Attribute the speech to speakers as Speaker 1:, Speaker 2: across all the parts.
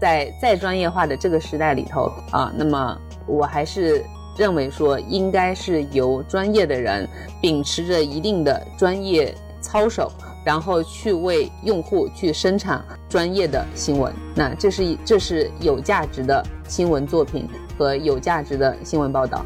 Speaker 1: 在再专业化的这个时代里头啊，那么我还是认为说，应该是由专业的人秉持着一定的专业操守，然后去为用户去生产专业的新闻。那这是这是有价值的新闻作品和有价值的新闻报道。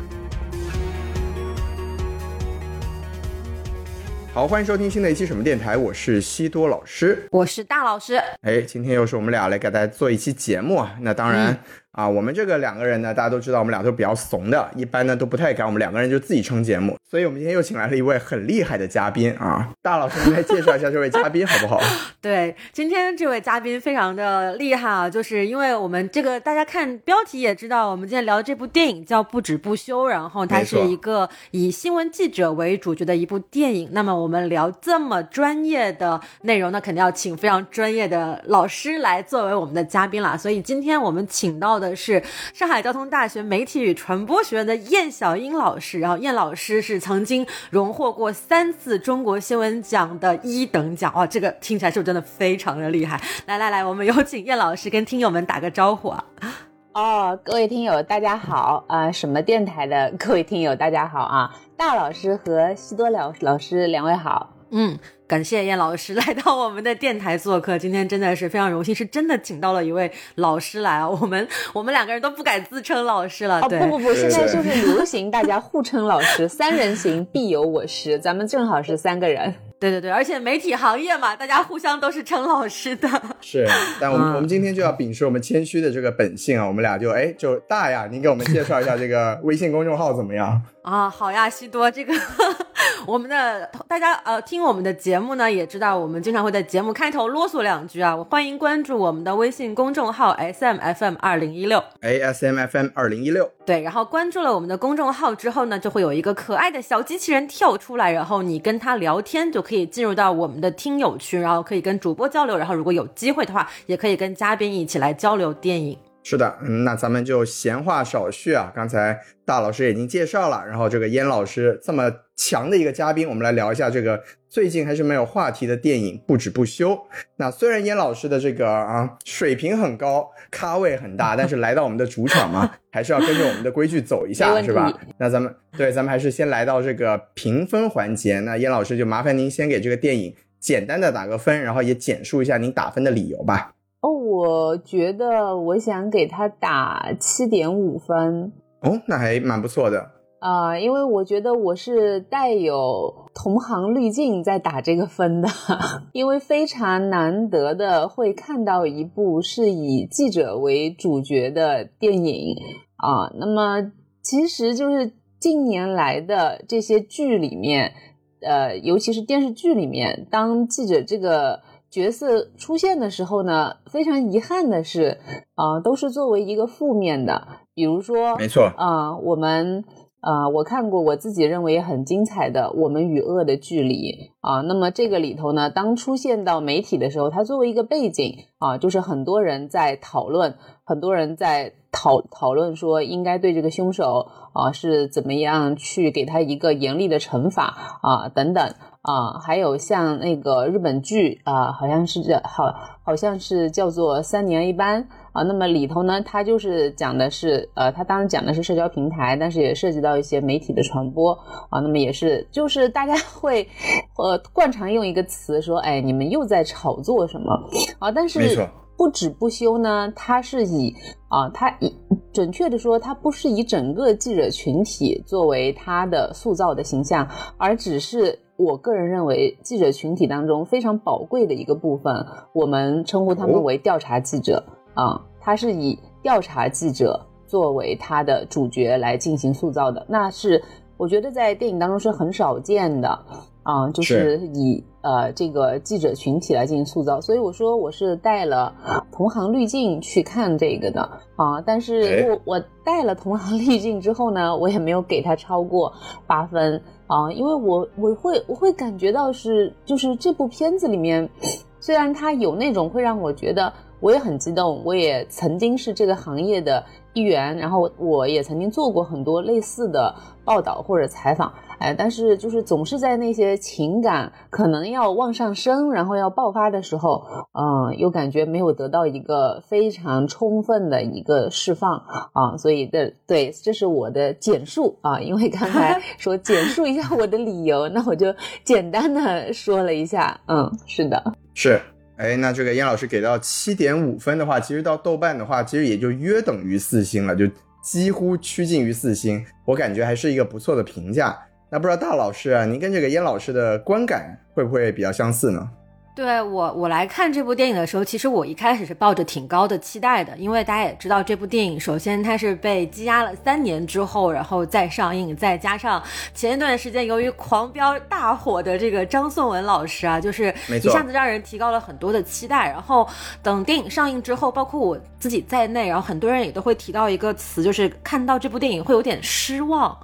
Speaker 2: 好，欢迎收听新的一期什么电台，我是西多老师，
Speaker 3: 我是大老师。
Speaker 2: 哎，今天又是我们俩来给大家做一期节目啊。那当然。啊，我们这个两个人呢，大家都知道，我们俩都比较怂的，一般呢都不太敢，我们两个人就自己撑节目。所以，我们今天又请来了一位很厉害的嘉宾啊，大老师，您来介绍一下这位嘉宾好不好？
Speaker 3: 对，今天这位嘉宾非常的厉害啊，就是因为我们这个大家看标题也知道，我们今天聊的这部电影叫《不止不休》，然后它是一个以新闻记者为主角的一部电影。那么我们聊这么专业的内容，那肯定要请非常专业的老师来作为我们的嘉宾啦。所以今天我们请到的。的是上海交通大学媒体与传播学院的燕小英老师，然后燕老师是曾经荣获过三次中国新闻奖的一等奖，哇，这个听起来是不是真的非常的厉害？来来来，我们有请燕老师跟听友们打个招呼啊！
Speaker 1: 哦，各位听友大家好啊，什么电台的各位听友大家好啊，大老师和西多老老师两位好，
Speaker 3: 嗯。感谢燕老师来到我们的电台做客，今天真的是非常荣幸，是真的请到了一位老师来啊！我们我们两个人都不敢自称老师了。哦
Speaker 1: 不不不，现在就是。流行大家互称老师，三人行必有我师，咱们正好是。三个人。
Speaker 3: 对对对，而且媒体行业嘛，大家互相都是。称老师的。
Speaker 2: 是，但我们我们今天就要秉持我们谦虚的这个本性啊，我们俩就哎就大呀，您给我们介绍一下这个微信公众号怎么样？
Speaker 3: 啊，好呀，西多，这个我们的大家呃听我们的节目呢，也知道我们经常会在节目开头啰嗦两句啊。我欢迎关注我们的微信公众号 S M F M 二零一六
Speaker 2: ，A S M F M 二零一六。
Speaker 3: 对，然后关注了我们的公众号之后呢，就会有一个可爱的小机器人跳出来，然后你跟他聊天就可以进入到我们的听友群，然后可以跟主播交流，然后如果有机会的话，也可以跟嘉宾一起来交流电影。
Speaker 2: 是的，嗯，那咱们就闲话少叙啊。刚才大老师已经介绍了，然后这个燕老师这么强的一个嘉宾，我们来聊一下这个最近还是没有话题的电影《不止不休》。那虽然燕老师的这个啊水平很高，咖位很大，但是来到我们的主场嘛，还是要跟着我们的规矩走一下，是吧？那咱们对，咱们还是先来到这个评分环节。那燕老师就麻烦您先给这个电影简单的打个分，然后也简述一下您打分的理由吧。
Speaker 1: 哦，我觉得我想给他打七点五分
Speaker 2: 哦，那还蛮不错的
Speaker 1: 啊，因为我觉得我是带有同行滤镜在打这个分的，因为非常难得的会看到一部是以记者为主角的电影啊。那么其实就是近年来的这些剧里面，呃，尤其是电视剧里面，当记者这个。角色出现的时候呢，非常遗憾的是，啊，都是作为一个负面的。比如说，
Speaker 2: 没错，
Speaker 1: 啊，我们，啊，我看过我自己认为很精彩的《我们与恶的距离》啊。那么这个里头呢，当出现到媒体的时候，它作为一个背景啊，就是很多人在讨论，很多人在讨讨论说，应该对这个凶手啊是怎么样去给他一个严厉的惩罚啊，等等。啊，还有像那个日本剧啊，好像是叫好，好像是叫做《三年一班》啊。那么里头呢，它就是讲的是，呃，它当然讲的是社交平台，但是也涉及到一些媒体的传播啊。那么也是，就是大家会，呃，惯常用一个词说，哎，你们又在炒作什么啊？但是不止不休呢，它是以啊，它以准确的说，它不是以整个记者群体作为它的塑造的形象，而只是。我个人认为，记者群体当中非常宝贵的一个部分，我们称呼他们为调查记者。啊，他是以调查记者作为他的主角来进行塑造的，那是我觉得在电影当中是很少见的。啊，就是以呃这个记者群体来进行塑造，所以我说我是带了同行滤镜去看这个的。啊，但是我我带了同行滤镜之后呢，我也没有给他超过八分。啊，因为我我会我会感觉到是就是这部片子里面，虽然它有那种会让我觉得我也很激动，我也曾经是这个行业的一员，然后我也曾经做过很多类似的报道或者采访。哎，但是就是总是在那些情感可能要往上升，然后要爆发的时候，嗯，又感觉没有得到一个非常充分的一个释放啊，所以的对，这是我的简述啊，因为刚才 说简述一下我的理由，那我就简单的说了一下，嗯，是的，
Speaker 2: 是，哎，那这个燕老师给到七点五分的话，其实到豆瓣的话，其实也就约等于四星了，就几乎趋近于四星，我感觉还是一个不错的评价。那不知道大老师啊，您跟这个燕老师的观感会不会比较相似呢？
Speaker 3: 对我，我来看这部电影的时候，其实我一开始是抱着挺高的期待的，因为大家也知道，这部电影首先它是被积压了三年之后，然后再上映，再加上前一段时间由于狂飙大火的这个张颂文老师啊，就是一下子让人提高了很多的期待。然后等电影上映之后，包括我自己在内，然后很多人也都会提到一个词，就是看到这部电影会有点失望。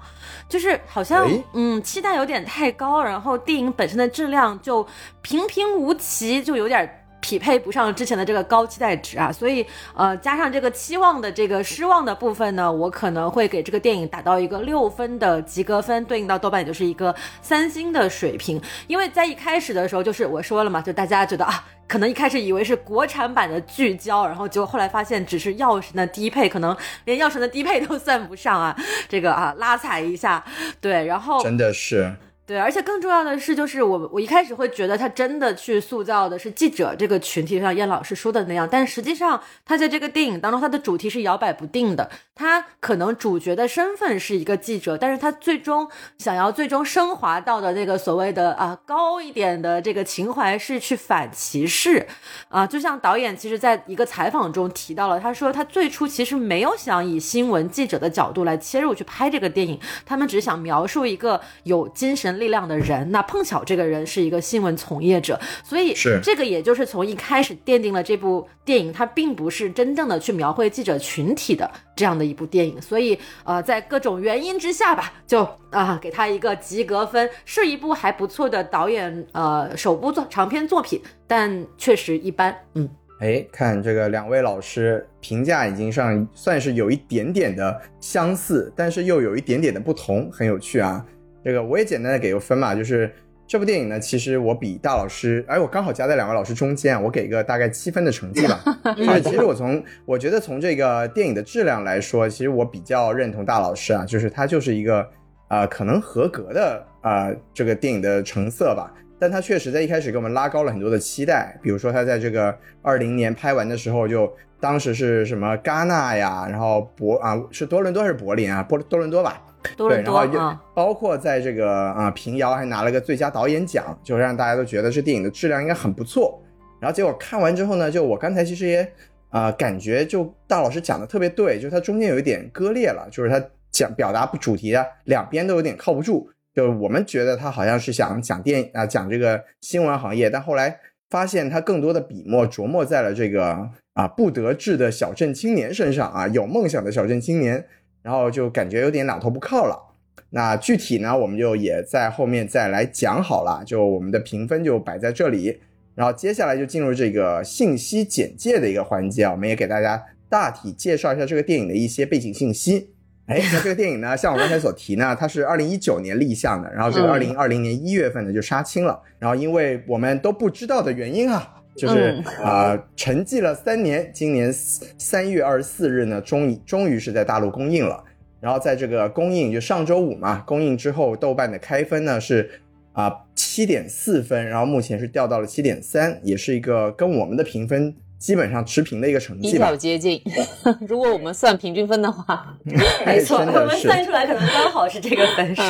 Speaker 3: 就是好像，嗯，期待有点太高，然后电影本身的质量就平平无奇，就有点。匹配不上之前的这个高期待值啊，所以呃加上这个期望的这个失望的部分呢，我可能会给这个电影打到一个六分的及格分，对应到豆瓣也就是一个三星的水平。因为在一开始的时候，就是我说了嘛，就大家觉得啊，可能一开始以为是国产版的聚焦，然后结果后来发现只是药神的低配，可能连药神的低配都算不上啊，这个啊拉踩一下，对，然后
Speaker 2: 真的是。
Speaker 3: 对，而且更重要的是，就是我我一开始会觉得他真的去塑造的是记者这个群体，像燕老师说的那样，但实际上他在这个电影当中，他的主题是摇摆不定的。他可能主角的身份是一个记者，但是他最终想要最终升华到的那个所谓的啊高一点的这个情怀是去反歧视啊。就像导演其实在一个采访中提到了，他说他最初其实没有想以新闻记者的角度来切入去拍这个电影，他们只是想描述一个有精神。力量的人，那碰巧这个人是一个新闻从业者，所以
Speaker 2: 是
Speaker 3: 这个，也就是从一开始奠定了这部电影它并不是真正的去描绘记者群体的这样的一部电影，所以呃，在各种原因之下吧，就啊给他一个及格分，是一部还不错的导演呃首部作长篇作品，但确实一般。嗯，
Speaker 2: 哎，看这个两位老师评价已经上算是有一点点的相似，但是又有一点点的不同，很有趣啊。这个我也简单的给个分嘛，就是这部电影呢，其实我比大老师，哎，我刚好夹在两位老师中间，我给个大概七分的成绩吧。就是其实我从我觉得从这个电影的质量来说，其实我比较认同大老师啊，就是他就是一个啊可能合格的啊这个电影的成色吧。但他确实在一开始给我们拉高了很多的期待，比如说他在这个二零年拍完的时候，就当时是什么戛纳呀，然后柏啊是多伦多还是柏林啊？波多伦多吧。
Speaker 3: 对，
Speaker 2: 然后包括在这个啊平遥还拿了个最佳导演奖，就让大家都觉得这电影的质量应该很不错。然后结果看完之后呢，就我刚才其实也啊感觉就大老师讲的特别对，就是它中间有一点割裂了，就是他讲表达主题啊两边都有点靠不住。就我们觉得他好像是想讲电啊讲这个新闻行业，但后来发现他更多的笔墨琢磨在了这个啊不得志的小镇青年身上啊有梦想的小镇青年。然后就感觉有点两头不靠了。那具体呢，我们就也在后面再来讲好了。就我们的评分就摆在这里。然后接下来就进入这个信息简介的一个环节啊，我们也给大家大体介绍一下这个电影的一些背景信息。哎，那这个电影呢，像我刚才所提呢，它是二零一九年立项的，然后这个二零二零年一月份呢就杀青了。然后因为我们都不知道的原因啊，就是啊沉寂了三年，今年三月二十四日呢，终于终于是在大陆公映了。然后在这个公映就上周五嘛，公映之后，豆瓣的开分呢是啊七点四分，然后目前是掉到了七点三，也是一个跟我们的评分基本上持平的一个成绩吧，
Speaker 1: 比较接近。如果我们算平均分的话，
Speaker 3: 没错，我们算出来可能刚好是这个分数。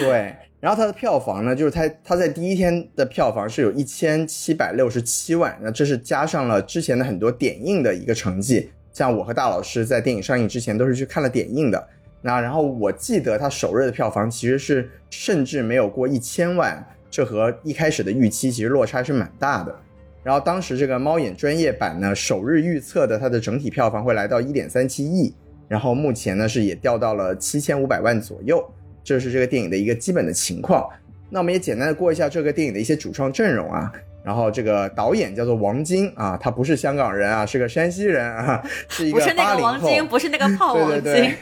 Speaker 2: 对，然后它的票房呢，就是它它在第一天的票房是有一千七百六十七万，那这是加上了之前的很多点映的一个成绩，像我和大老师在电影上映之前都是去看了点映的。那然后我记得它首日的票房其实是甚至没有过一千万，这和一开始的预期其实落差是蛮大的。然后当时这个猫眼专业版呢，首日预测的它的整体票房会来到一点三七亿，然后目前呢是也掉到了七千五百万左右，这是这个电影的一个基本的情况。那我们也简单的过一下这个电影的一些主创阵容啊，然后这个导演叫做王晶啊，他不是香港人啊，是个山西人啊，是一个
Speaker 3: 不是那个王晶，不是那个炮王晶，
Speaker 2: 对对对，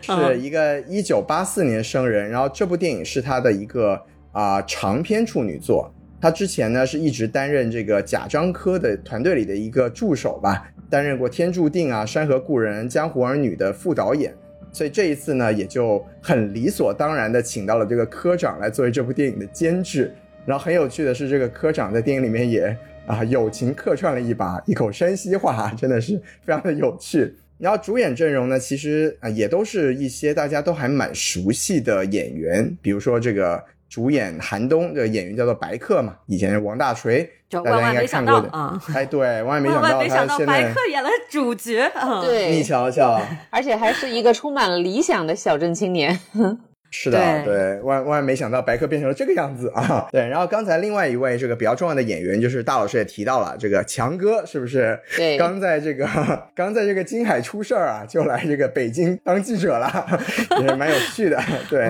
Speaker 2: 是一个一九八四年生人。然后这部电影是他的一个啊长篇处女作。他之前呢是一直担任这个贾樟柯的团队里的一个助手吧，担任过《天注定》啊、《山河故人》、《江湖儿女》的副导演。所以这一次呢，也就很理所当然的请到了这个科长来作为这部电影的监制。然后很有趣的是，这个科长在电影里面也啊友情客串了一把，一口山西话，真的是非常的有趣。然后主演阵容呢，其实啊也都是一些大家都还蛮熟悉的演员，比如说这个主演韩东这个演员叫做白客嘛，以前王大锤，大家应该看过的
Speaker 3: 啊。
Speaker 2: 哎，对，万万没想
Speaker 3: 到
Speaker 2: 他现在
Speaker 3: 白客演了主角，
Speaker 1: 对，
Speaker 2: 你瞧瞧，
Speaker 1: 而且还是一个充满了理想的小镇青年。
Speaker 2: 是的，对，万万没想到白客变成了这个样子啊！对，然后刚才另外一位这个比较重要的演员，就是大老师也提到了，这个强哥是不是？
Speaker 1: 对，
Speaker 2: 刚在这个 刚在这个金海出事儿啊，就来这个北京当记者了，也是蛮有趣的。对，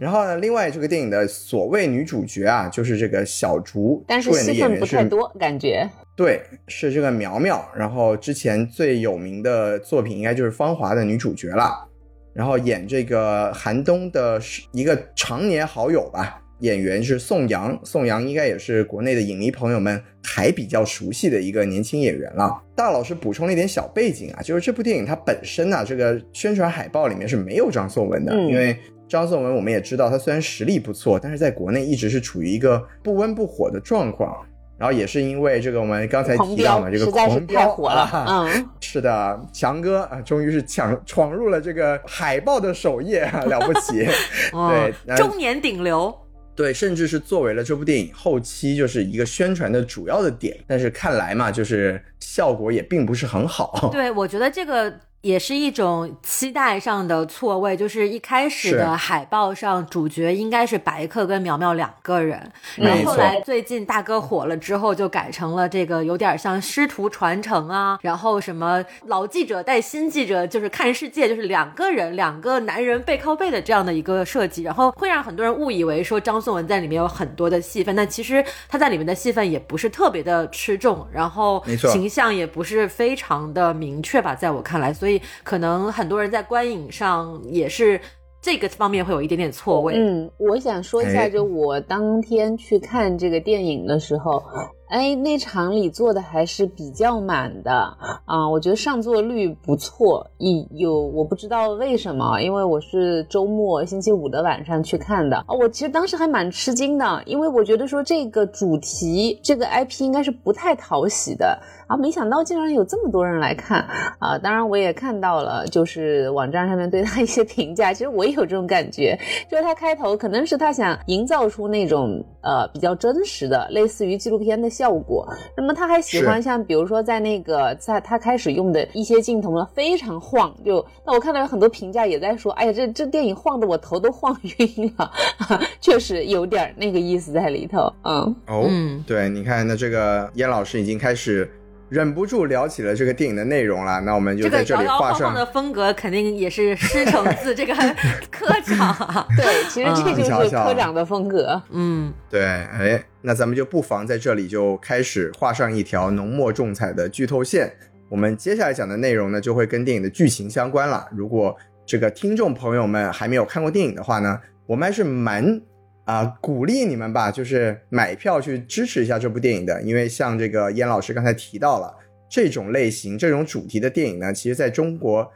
Speaker 2: 然后呢，另外这个电影的所谓女主角啊，就是这个小竹，
Speaker 1: 但是戏份不太多，感觉。
Speaker 2: 对，是这个苗苗。然后之前最有名的作品应该就是《芳华》的女主角了。然后演这个韩东的一个常年好友吧，演员是宋阳，宋阳应该也是国内的影迷朋友们还比较熟悉的一个年轻演员了。大老师补充了一点小背景啊，就是这部电影它本身呢，这个宣传海报里面是没有张颂文的，因为张颂文我们也知道，他虽然实力不错，但是在国内一直是处于一个不温不火的状况。然后也是因为这个，我们刚才提到嘛，这个狂飙
Speaker 1: 火了，嗯，
Speaker 2: 是的，强哥啊，终于是抢闯入了这个海报的首页，了不起，对，
Speaker 3: 中年顶流，
Speaker 2: 对，甚至是作为了这部电影后期就是一个宣传的主要的点，但是看来嘛，就是效果也并不是很好，
Speaker 3: 对我觉得这个。也是一种期待上的错位，就是一开始的海报上主角应该是白客跟苗苗两个人，然后后来最近大哥火了之后就改成了这个有点像师徒传承啊，然后什么老记者带新记者就是看世界，就是两个人两个男人背靠背的这样的一个设计，然后会让很多人误以为说张颂文在里面有很多的戏份，但其实他在里面的戏份也不是特别的吃重，然后形象也不是非常的明确吧，在我看来，所以。可能很多人在观影上也是这个方面会有一点点错位。
Speaker 1: 嗯，我想说一下，就我当天去看这个电影的时候。哎，那场里坐的还是比较满的啊，我觉得上座率不错。一有我不知道为什么，因为我是周末星期五的晚上去看的啊。我其实当时还蛮吃惊的，因为我觉得说这个主题这个 IP 应该是不太讨喜的啊，没想到竟然有这么多人来看啊。当然我也看到了，就是网站上面对他一些评价，其实我也有这种感觉，就是他开头可能是他想营造出那种呃比较真实的，类似于纪录片的效。果，那么他还喜欢像比如说在那个在他开始用的一些镜头呢，非常晃。就那我看到有很多评价也在说，哎呀，这这电影晃得我头都晃晕了，确实有点那个意思在里头。嗯，
Speaker 2: 哦，对，你看，那这个燕老师已经开始。忍不住聊起了这个电影的内容了，那我们就在这里画上。
Speaker 3: 的风格肯定也是师承自 这个科长，
Speaker 1: 对，其实这就是科长的风格。
Speaker 3: 嗯，
Speaker 2: 对，哎，那咱们就不妨在这里就开始画上一条浓墨重彩的剧透线。我们接下来讲的内容呢，就会跟电影的剧情相关了。如果这个听众朋友们还没有看过电影的话呢，我们还是蛮。啊，鼓励你们吧，就是买票去支持一下这部电影的，因为像这个燕老师刚才提到了，这种类型、这种主题的电影呢，其实在中国，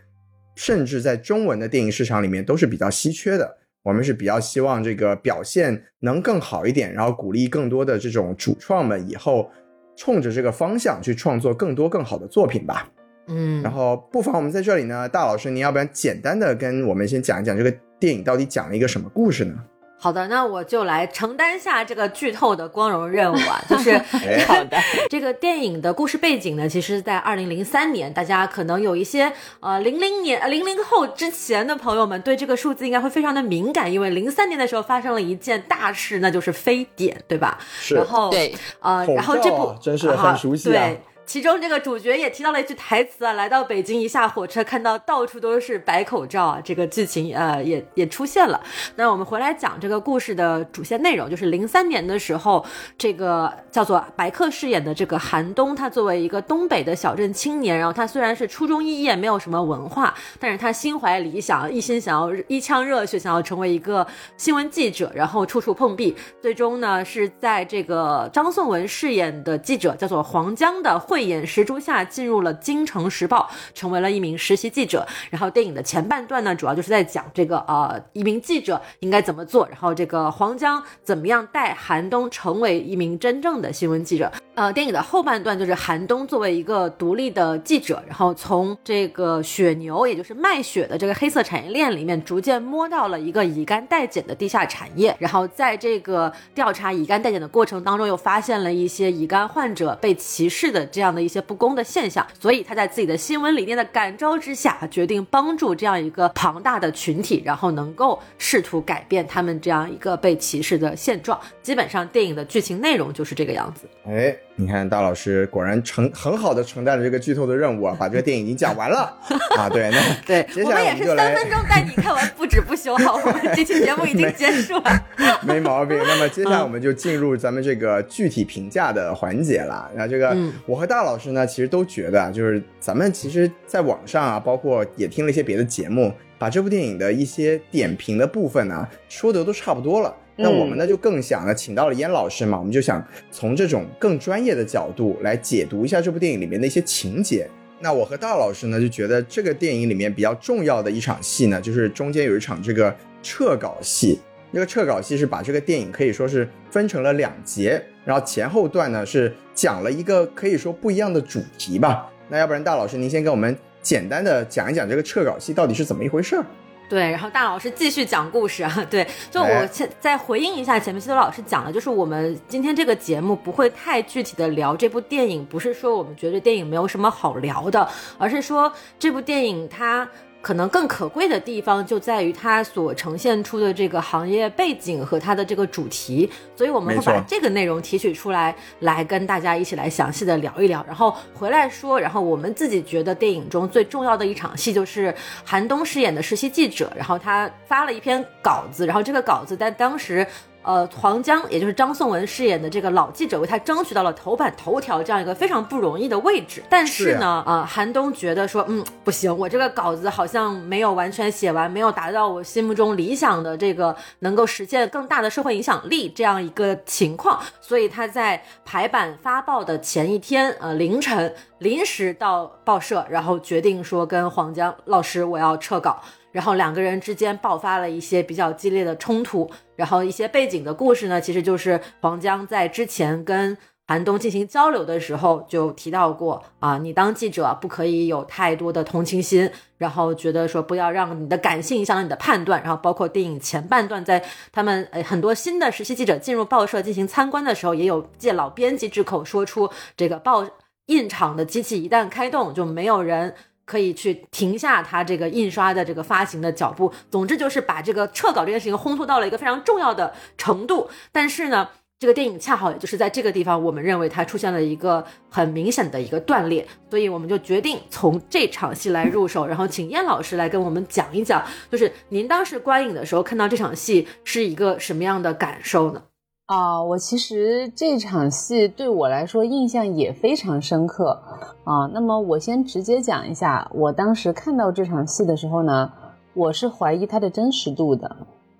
Speaker 2: 甚至在中文的电影市场里面都是比较稀缺的。我们是比较希望这个表现能更好一点，然后鼓励更多的这种主创们以后冲着这个方向去创作更多更好的作品吧。
Speaker 3: 嗯，
Speaker 2: 然后不妨我们在这里呢，大老师，您要不然简单的跟我们先讲一讲这个电影到底讲了一个什么故事呢？
Speaker 3: 好的，那我就来承担下这个剧透的光荣任务啊！就是
Speaker 1: 好的，
Speaker 3: 这个电影的故事背景呢，其实，在二零零三年，大家可能有一些呃零零年呃零零后之前的朋友们对这个数字应该会非常的敏感，因为零三年的时候发生了一件大事，那就是非典，对吧？
Speaker 2: 是。
Speaker 3: 然后
Speaker 1: 对，
Speaker 3: 呃，然后这部
Speaker 2: 真是很熟悉啊。
Speaker 3: 对。其中这个主角也提到了一句台词啊，来到北京一下火车，看到到处都是白口罩啊，这个剧情呃也也出现了。那我们回来讲这个故事的主线内容，就是零三年的时候，这个叫做白客饰演的这个韩东，他作为一个东北的小镇青年，然后他虽然是初中肄业，没有什么文化，但是他心怀理想，一心想要一腔热血，想要成为一个新闻记者，然后处处碰壁，最终呢是在这个张颂文饰演的记者叫做黄江的会慧眼识珠下，进入了京城时报，成为了一名实习记者。然后电影的前半段呢，主要就是在讲这个呃一名记者应该怎么做，然后这个黄江怎么样带韩东成为一名真正的新闻记者。呃，电影的后半段就是韩东作为一个独立的记者，然后从这个血牛，也就是卖血的这个黑色产业链里面，逐渐摸到了一个乙肝代检的地下产业。然后在这个调查乙肝代检的过程当中，又发现了一些乙肝患者被歧视的这样这样的一些不公的现象。所以他在自己的新闻理念的感召之下，决定帮助这样一个庞大的群体，然后能够试图改变他们这样一个被歧视的现状。基本上电影的剧情内容就是这个样子。
Speaker 2: 哎。你看，大老师果然承很好的承担了这个剧透的任务啊，把这个电影已经讲完了 啊。对，那
Speaker 3: 对，
Speaker 2: 接下来
Speaker 3: 我们也是三分钟带你看完，不止不休。好，我们这期节目已经结束了，
Speaker 2: 没毛病。那么接下来我们就进入咱们这个具体评价的环节了。那这个我和大老师呢，其实都觉得，就是咱们其实在网上啊，包括也听了一些别的节目，把这部电影的一些点评的部分呢，说的都差不多了。那我们呢就更想呢，请到了燕老师嘛，我们就想从这种更专业的角度来解读一下这部电影里面的一些情节。那我和大老师呢就觉得这个电影里面比较重要的一场戏呢，就是中间有一场这个撤稿戏。那个撤稿戏是把这个电影可以说是分成了两节，然后前后段呢是讲了一个可以说不一样的主题吧。那要不然大老师您先给我们简单的讲一讲这个撤稿戏到底是怎么一回事儿。
Speaker 3: 对，然后大老师继续讲故事啊。对，就我现再回应一下前面西多老师讲的，就是我们今天这个节目不会太具体的聊这部电影，不是说我们觉得电影没有什么好聊的，而是说这部电影它。可能更可贵的地方就在于它所呈现出的这个行业背景和它的这个主题，所以我们会把这个内容提取出来，来跟大家一起来详细的聊一聊，然后回来说，然后我们自己觉得电影中最重要的一场戏就是韩东饰演的实习记者，然后他发了一篇稿子，然后这个稿子在当时。呃，黄江也就是张颂文饰演的这个老记者为他争取到了头版头条这样一个非常不容易的位置，但是呢，啊，韩东觉得说，嗯，不行，我这个稿子好像没有完全写完，没有达到我心目中理想的这个能够实现更大的社会影响力这样一个情况，所以他在排版发报的前一天，呃，凌晨临时到报社，然后决定说跟黄江老师我要撤稿。然后两个人之间爆发了一些比较激烈的冲突，然后一些背景的故事呢，其实就是黄江在之前跟韩东进行交流的时候就提到过啊，你当记者不可以有太多的同情心，然后觉得说不要让你的感性影响你的判断，然后包括电影前半段在他们呃很多新的实习记者进入报社进行参观的时候，也有借老编辑之口说出这个报印厂的机器一旦开动就没有人。可以去停下他这个印刷的这个发行的脚步。总之就是把这个撤稿这件事情烘托到了一个非常重要的程度。但是呢，这个电影恰好也就是在这个地方，我们认为它出现了一个很明显的一个断裂，所以我们就决定从这场戏来入手，然后请燕老师来跟我们讲一讲，就是您当时观影的时候看到这场戏是一个什么样的感受呢？
Speaker 1: 啊，我其实这场戏对我来说印象也非常深刻啊。那么我先直接讲一下，我当时看到这场戏的时候呢，我是怀疑它的真实度的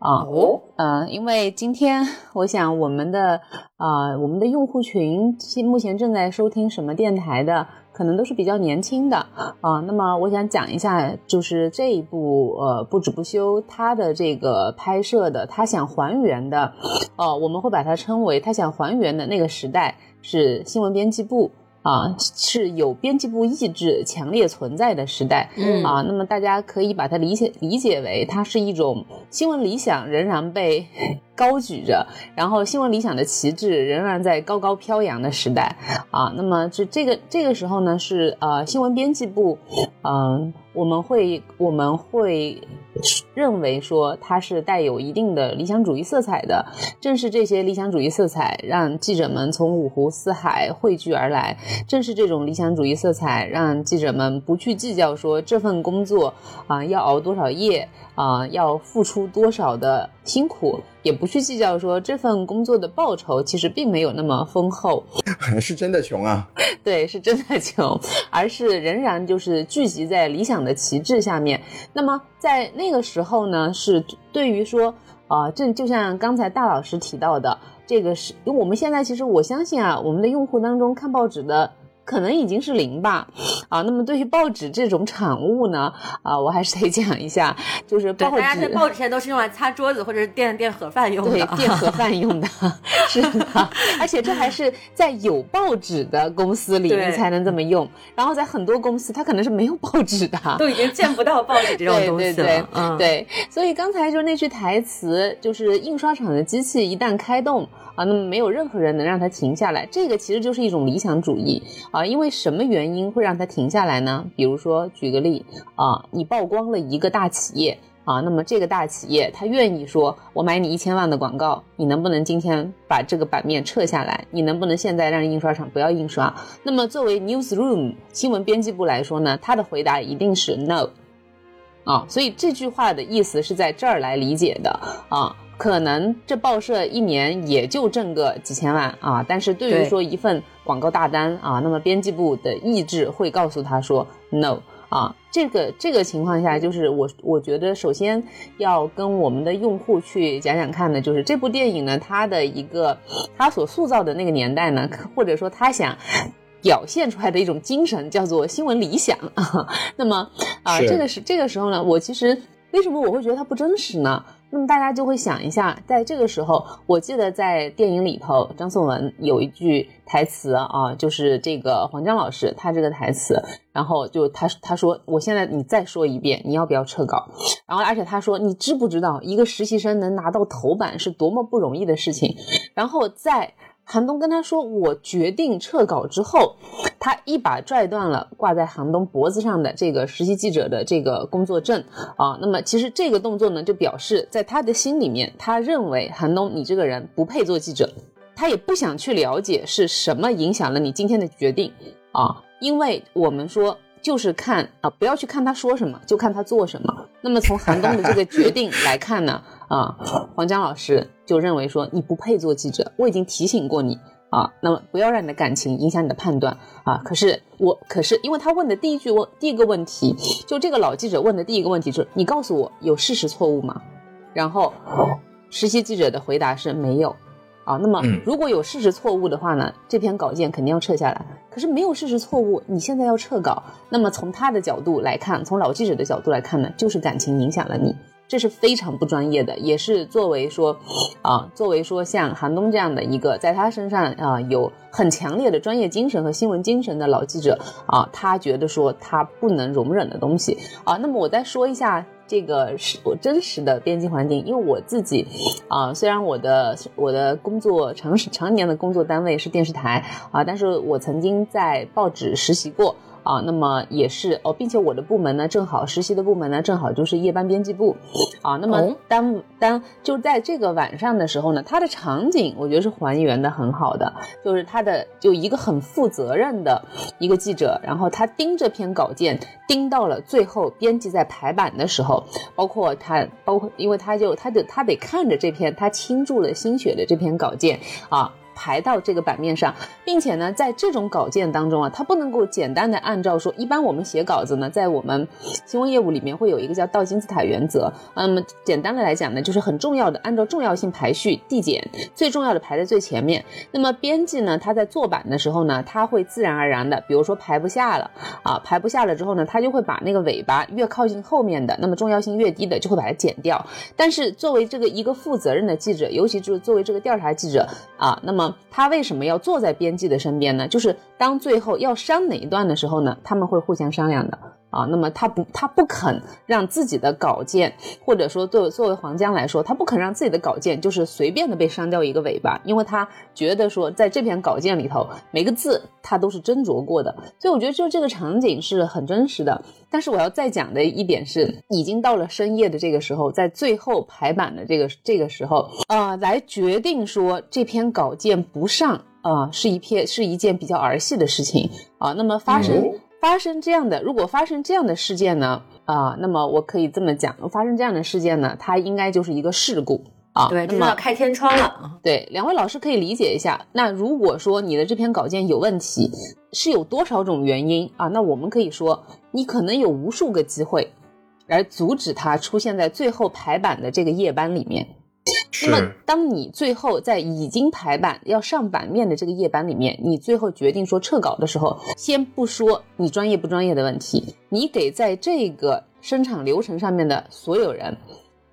Speaker 1: 啊。哦，嗯，因为今天我想我们的啊，我们的用户群目前正在收听什么电台的？可能都是比较年轻的啊，那么我想讲一下，就是这一部呃不止不休，它的这个拍摄的，他想还原的，哦，我们会把它称为他想还原的那个时代是新闻编辑部啊，是有编辑部意志强烈存在的时代啊，那么大家可以把它理解理解为它是一种新闻理想仍然被。高举着，然后新闻理想的旗帜仍然在高高飘扬的时代啊。那么这这个这个时候呢，是呃新闻编辑部，嗯，我们会我们会。认为说它是带有一定的理想主义色彩的，正是这些理想主义色彩让记者们从五湖四海汇聚而来，正是这种理想主义色彩让记者们不去计较说这份工作啊要熬多少夜啊要付出多少的辛苦，也不去计较说这份工作的报酬其实并没有那么丰厚，
Speaker 2: 是真的穷啊，
Speaker 1: 对，是真的穷，而是仍然就是聚集在理想的旗帜下面，那么。在那个时候呢，是对于说，啊，这就像刚才大老师提到的，这个是因为我们现在其实我相信啊，我们的用户当中看报纸的。可能已经是零吧，啊，那么对于报纸这种产物呢，啊，我还是得讲一下，就是报纸，大
Speaker 3: 家报纸现在都是用来擦桌子或者是垫垫盒饭用的，
Speaker 1: 对，垫盒饭用的，是的，而且这还是在有报纸的公司里你才能这么用，然后在很多公司它可能是没有报纸的，
Speaker 3: 都已经见不到报纸这种 东
Speaker 1: 西了，嗯，对，所以刚才就是那句台词，就是印刷厂的机器一旦开动。啊，那么没有任何人能让它停下来，这个其实就是一种理想主义啊。因为什么原因会让它停下来呢？比如说，举个例啊，你曝光了一个大企业啊，那么这个大企业他愿意说，我买你一千万的广告，你能不能今天把这个版面撤下来？你能不能现在让印刷厂不要印刷？那么作为 newsroom 新闻编辑部来说呢，他的回答一定是 no 啊。所以这句话的意思是在这儿来理解的啊。可能这报社一年也就挣个几千万啊，但是对于说一份广告大单啊，那么编辑部的意志会告诉他说 no 啊，这个这个情况下，就是我我觉得首先要跟我们的用户去讲讲看的，就是这部电影呢，它的一个它所塑造的那个年代呢，或者说他想表现出来的一种精神叫做新闻理想啊，那么啊，这个是这个时候呢，我其实为什么我会觉得它不真实呢？那么大家就会想一下，在这个时候，我记得在电影里头，张颂文有一句台词啊，就是这个黄江老师他这个台词，然后就他他说，我现在你再说一遍，你要不要撤稿？然后而且他说，你知不知道一个实习生能拿到头版是多么不容易的事情？然后在。韩东跟他说：“我决定撤稿之后，他一把拽断了挂在韩东脖子上的这个实习记者的这个工作证啊。那么其实这个动作呢，就表示在他的心里面，他认为韩东你这个人不配做记者，他也不想去了解是什么影响了你今天的决定啊。因为我们说就是看啊，不要去看他说什么，就看他做什么。那么从韩东的这个决定来看呢？”啊，黄江老师就认为说你不配做记者，我已经提醒过你啊，那么不要让你的感情影响你的判断啊。可是我，可是因为他问的第一句问第一个问题，就这个老记者问的第一个问题就是，你告诉我有事实错误吗？然后实习记者的回答是没有啊。那么如果有事实错误的话呢，这篇稿件肯定要撤下来。可是没有事实错误，你现在要撤稿，那么从他的角度来看，从老记者的角度来看呢，就是感情影响了你。这是非常不专业的，也是作为说，啊，作为说像韩东这样的一个在他身上啊有很强烈的专业精神和新闻精神的老记者啊，他觉得说他不能容忍的东西啊。那么我再说一下这个是我真实的编辑环境，因为我自己啊，虽然我的我的工作常常年的工作单位是电视台啊，但是我曾经在报纸实习过。啊，那么也是哦，并且我的部门呢，正好实习的部门呢，正好就是夜班编辑部，啊，那么当当就在这个晚上的时候呢，它的场景我觉得是还原的很好的，就是他的就一个很负责任的一个记者，然后他盯这篇稿件盯到了最后，编辑在排版的时候，包括他，包括因为他就他就他得看着这篇他倾注了心血的这篇稿件啊。排到这个版面上，并且呢，在这种稿件当中啊，它不能够简单的按照说，一般我们写稿子呢，在我们新闻业务里面会有一个叫倒金字塔原则。那么简单的来讲呢，就是很重要的按照重要性排序递减，最重要的排在最前面。那么编辑呢，他在做版的时候呢，他会自然而然的，比如说排不下了啊，排不下了之后呢，他就会把那个尾巴越靠近后面的，那么重要性越低的就会把它剪掉。但是作为这个一个负责任的记者，尤其就是作为这个调查记者啊，那么他为什么要坐在编辑的身边呢？就是当最后要删哪一段的时候呢，他们会互相商量的啊，那么他不，他不肯让自己的稿件，或者说作为作为黄江来说，他不肯让自己的稿件就是随便的被删掉一个尾巴，因为他觉得说在这篇稿件里头每个字他都是斟酌过的，所以我觉得就这个场景是很真实的。但是我要再讲的一点是，已经到了深夜的这个时候，在最后排版的这个这个时候，啊，来决定说这篇稿件不上啊，是一篇是一件比较儿戏的事情啊。那么发生。发生这样的，如果发生这样的事件呢？啊，那么我可以这么讲，发生这样的事件呢，它应该就是一个事故啊。
Speaker 3: 对，那么开天窗了。
Speaker 1: 对，两位老师可以理解一下。那如果说你的这篇稿件有问题，是有多少种原因啊？那我们可以说，你可能有无数个机会，来阻止它出现在最后排版的这个页班里面。那么，当你最后在已经排版要上版面的这个页班里面，你最后决定说撤稿的时候，先不说你专业不专业的问题，你给在这个生产流程上面的所有人，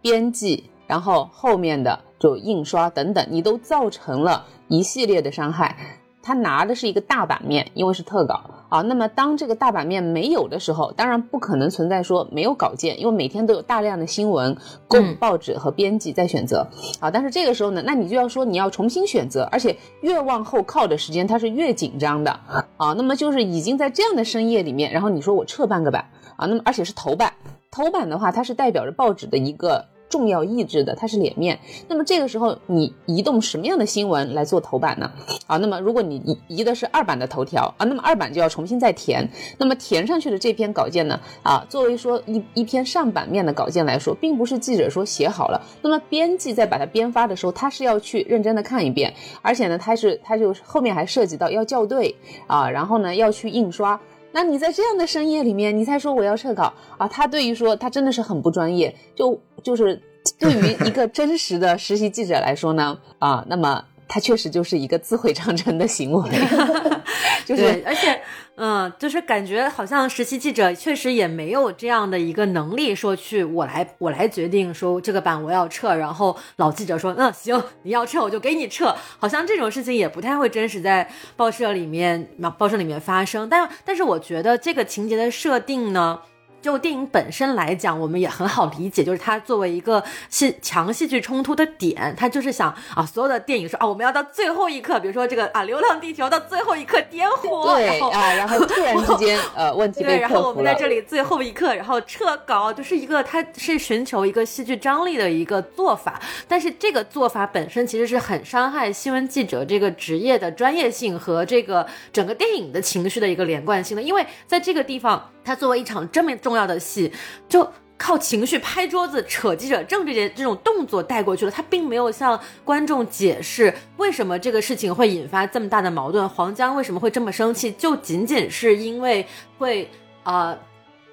Speaker 1: 编辑，然后后面的就印刷等等，你都造成了一系列的伤害。他拿的是一个大版面，因为是特稿啊。那么当这个大版面没有的时候，当然不可能存在说没有稿件，因为每天都有大量的新闻供报纸和编辑在选择啊。但是这个时候呢，那你就要说你要重新选择，而且越往后靠的时间它是越紧张的啊。那么就是已经在这样的深夜里面，然后你说我撤半个版啊，那么而且是头版，头版的话它是代表着报纸的一个。重要意志的，它是脸面。那么这个时候，你移动什么样的新闻来做头版呢？啊，那么如果你移移的是二版的头条啊，那么二版就要重新再填。那么填上去的这篇稿件呢，啊，作为说一一篇上版面的稿件来说，并不是记者说写好了，那么编辑在把它编发的时候，他是要去认真的看一遍，而且呢，他是他就后面还涉及到要校对啊，然后呢要去印刷。那你在这样的深夜里面，你才说我要撤稿啊？他对于说他真的是很不专业，就就是 对于一个真实的实习记者来说呢，啊，那么。他确实就是一个自毁长城的行为
Speaker 3: 就是，而且，嗯，就是感觉好像实习记者确实也没有这样的一个能力，说去我来我来决定说这个版我要撤，然后老记者说嗯行你要撤我就给你撤，好像这种事情也不太会真实在报社里面报社里面发生，但但是我觉得这个情节的设定呢。就电影本身来讲，我们也很好理解，就是它作为一个戏强戏剧冲突的点，它就是想啊，所有的电影说啊，我们要到最后一刻，比如说这个啊，《流浪地球》到最后一刻点火，
Speaker 1: 对啊，然后突然之间呃问题
Speaker 3: 对，然后我们在这里最后一刻，然后撤稿，就是一个它是寻求一个戏剧张力的一个做法，但是这个做法本身其实是很伤害新闻记者这个职业的专业性和这个整个电影的情绪的一个连贯性的，因为在这个地方。他作为一场这么重要的戏，就靠情绪拍桌子、扯记者证这些这种动作带过去了。他并没有向观众解释为什么这个事情会引发这么大的矛盾，黄江为什么会这么生气，就仅仅是因为会呃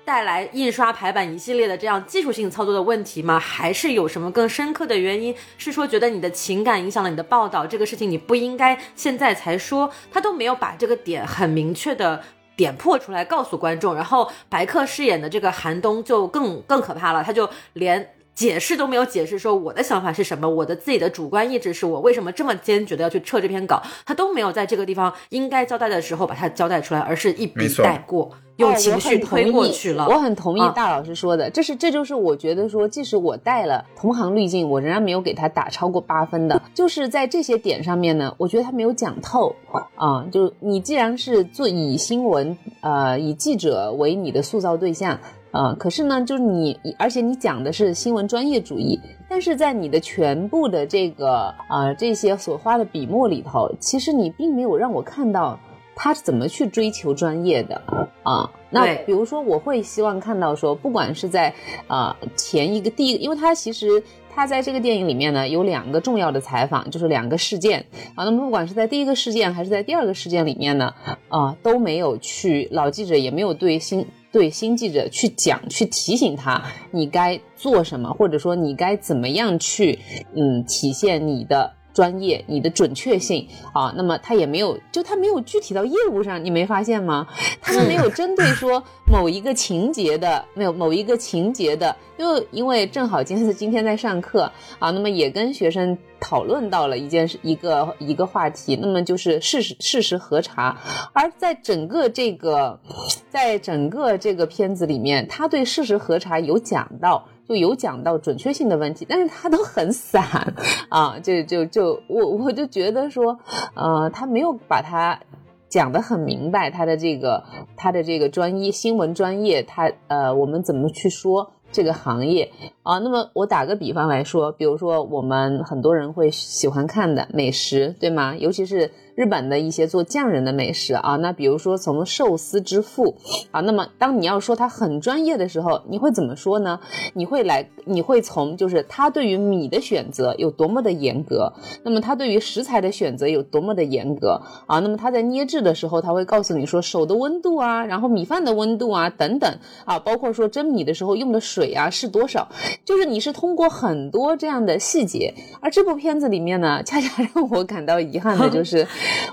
Speaker 3: 带来印刷排版一系列的这样技术性操作的问题吗？还是有什么更深刻的原因？是说觉得你的情感影响了你的报道，这个事情你不应该现在才说？他都没有把这个点很明确的。点破出来告诉观众，然后白客饰演的这个寒冬就更更可怕了，他就连解释都没有解释，说我的想法是什么，我的自己的主观意志是我为什么这么坚决的要去撤这篇稿，他都没有在这个地方应该交代的时候把它交代出来，而是一笔带过。用情绪推过去了，
Speaker 1: 我很同意大老师说的，这是这就是我觉得说，即使我带了同行滤镜，我仍然没有给他打超过八分的，就是在这些点上面呢，我觉得他没有讲透啊。就你既然是做以新闻呃以记者为你的塑造对象啊，可是呢，就是你而且你讲的是新闻专业主义，但是在你的全部的这个啊这些所花的笔墨里头，其实你并没有让我看到。他是怎么去追求专业的啊？那比如说，我会希望看到说，不管是在啊前一个第一个，因为他其实他在这个电影里面呢有两个重要的采访，就是两个事件啊。那么不管是在第一个事件还是在第二个事件里面呢，啊都没有去老记者也没有对新对新记者去讲去提醒他你该做什么，或者说你该怎么样去嗯体现你的。专业、你的准确性啊，那么他也没有，就他没有具体到业务上，你没发现吗？他们没有针对说某一个情节的，没有某一个情节的，就因为正好今天是今天在上课啊，那么也跟学生讨论到了一件事，一个一个话题，那么就是事实事实核查，而在整个这个，在整个这个片子里面，他对事实核查有讲到。有讲到准确性的问题，但是他都很散啊，就就就我我就觉得说，呃，他没有把它讲得很明白，他的这个他的这个专业新闻专业，他呃，我们怎么去说这个行业啊？那么我打个比方来说，比如说我们很多人会喜欢看的美食，对吗？尤其是。日本的一些做匠人的美食啊，那比如说从寿司之父啊，那么当你要说他很专业的时候，你会怎么说呢？你会来，你会从就是他对于米的选择有多么的严格，那么他对于食材的选择有多么的严格啊？那么他在捏制的时候，他会告诉你说手的温度啊，然后米饭的温度啊等等啊，包括说蒸米的时候用的水啊是多少，就是你是通过很多这样的细节，而这部片子里面呢，恰恰让我感到遗憾的就是。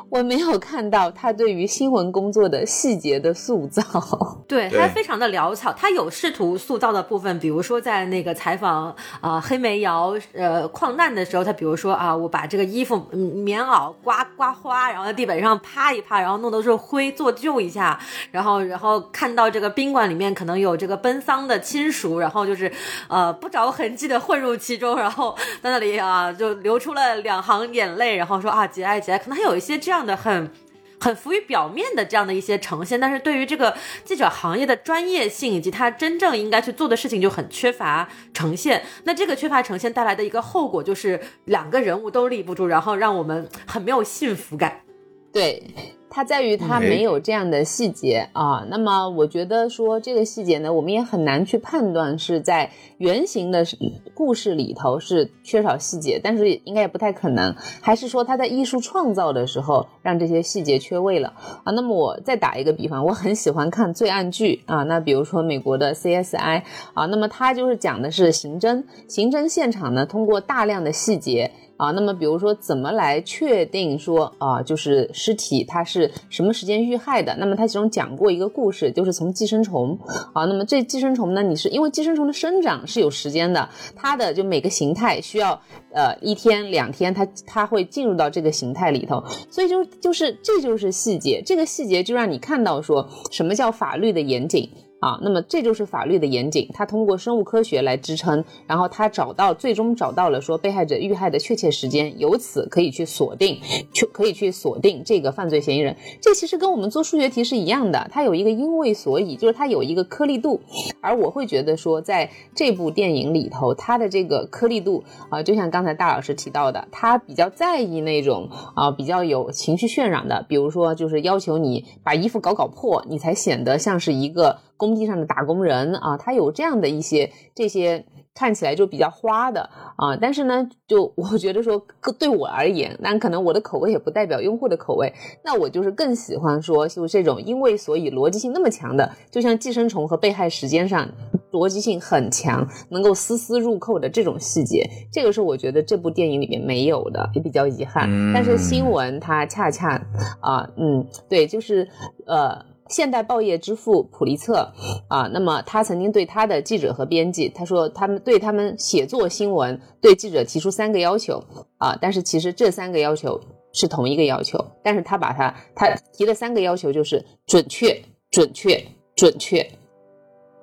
Speaker 1: 我没有看到他对于新闻工作的细节的塑造，
Speaker 3: 对他非常的潦草。他有试图塑造的部分，比如说在那个采访啊黑煤窑呃矿难的时候，他比如说啊我把这个衣服棉袄刮刮花，然后在地板上趴一趴，然后弄的是灰做旧一下，然后然后看到这个宾馆里面可能有这个奔丧的亲属，然后就是呃不着痕迹的混入其中，然后在那里啊就流出了两行眼泪，然后说啊节哀节哀，可能还有一些。这样的很很浮于表面的这样的一些呈现，但是对于这个记者行业的专业性以及他真正应该去做的事情就很缺乏呈现。那这个缺乏呈现带来的一个后果就是两个人物都立不住，然后让我们很没有幸福感。
Speaker 1: 对。它在于它没有这样的细节啊，那么我觉得说这个细节呢，我们也很难去判断是在原型的故事里头是缺少细节，但是应该也不太可能，还是说他在艺术创造的时候让这些细节缺位了啊？那么我再打一个比方，我很喜欢看罪案剧啊，那比如说美国的 CSI 啊，那么它就是讲的是刑侦，刑侦现场呢通过大量的细节。啊，那么比如说怎么来确定说啊，就是尸体它是什么时间遇害的？那么它其中讲过一个故事，就是从寄生虫啊，那么这寄生虫呢，你是因为寄生虫的生长是有时间的，它的就每个形态需要呃一天两天，它它会进入到这个形态里头，所以就就是这就是细节，这个细节就让你看到说什么叫法律的严谨。啊，那么这就是法律的严谨，他通过生物科学来支撑，然后他找到最终找到了说被害者遇害的确切时间，由此可以去锁定，去可以去锁定这个犯罪嫌疑人。这其实跟我们做数学题是一样的，它有一个因为所以，就是它有一个颗粒度。而我会觉得说，在这部电影里头，它的这个颗粒度啊，就像刚才大老师提到的，他比较在意那种啊比较有情绪渲染的，比如说就是要求你把衣服搞搞破，你才显得像是一个。工地上的打工人啊，他有这样的一些这些看起来就比较花的啊，但是呢，就我觉得说对我而言，但可能我的口味也不代表用户的口味，那我就是更喜欢说就这种因为所以逻辑性那么强的，就像寄生虫和被害时间上逻辑性很强，能够丝丝入扣的这种细节，这个是我觉得这部电影里面没有的，也比较遗憾。但是新闻它恰恰啊，嗯，对，就是呃。现代报业之父普利策啊，那么他曾经对他的记者和编辑，他说他们对他们写作新闻对记者提出三个要求啊，但是其实这三个要求是同一个要求，但是他把他他提的三个要求就是准确、准确、准确，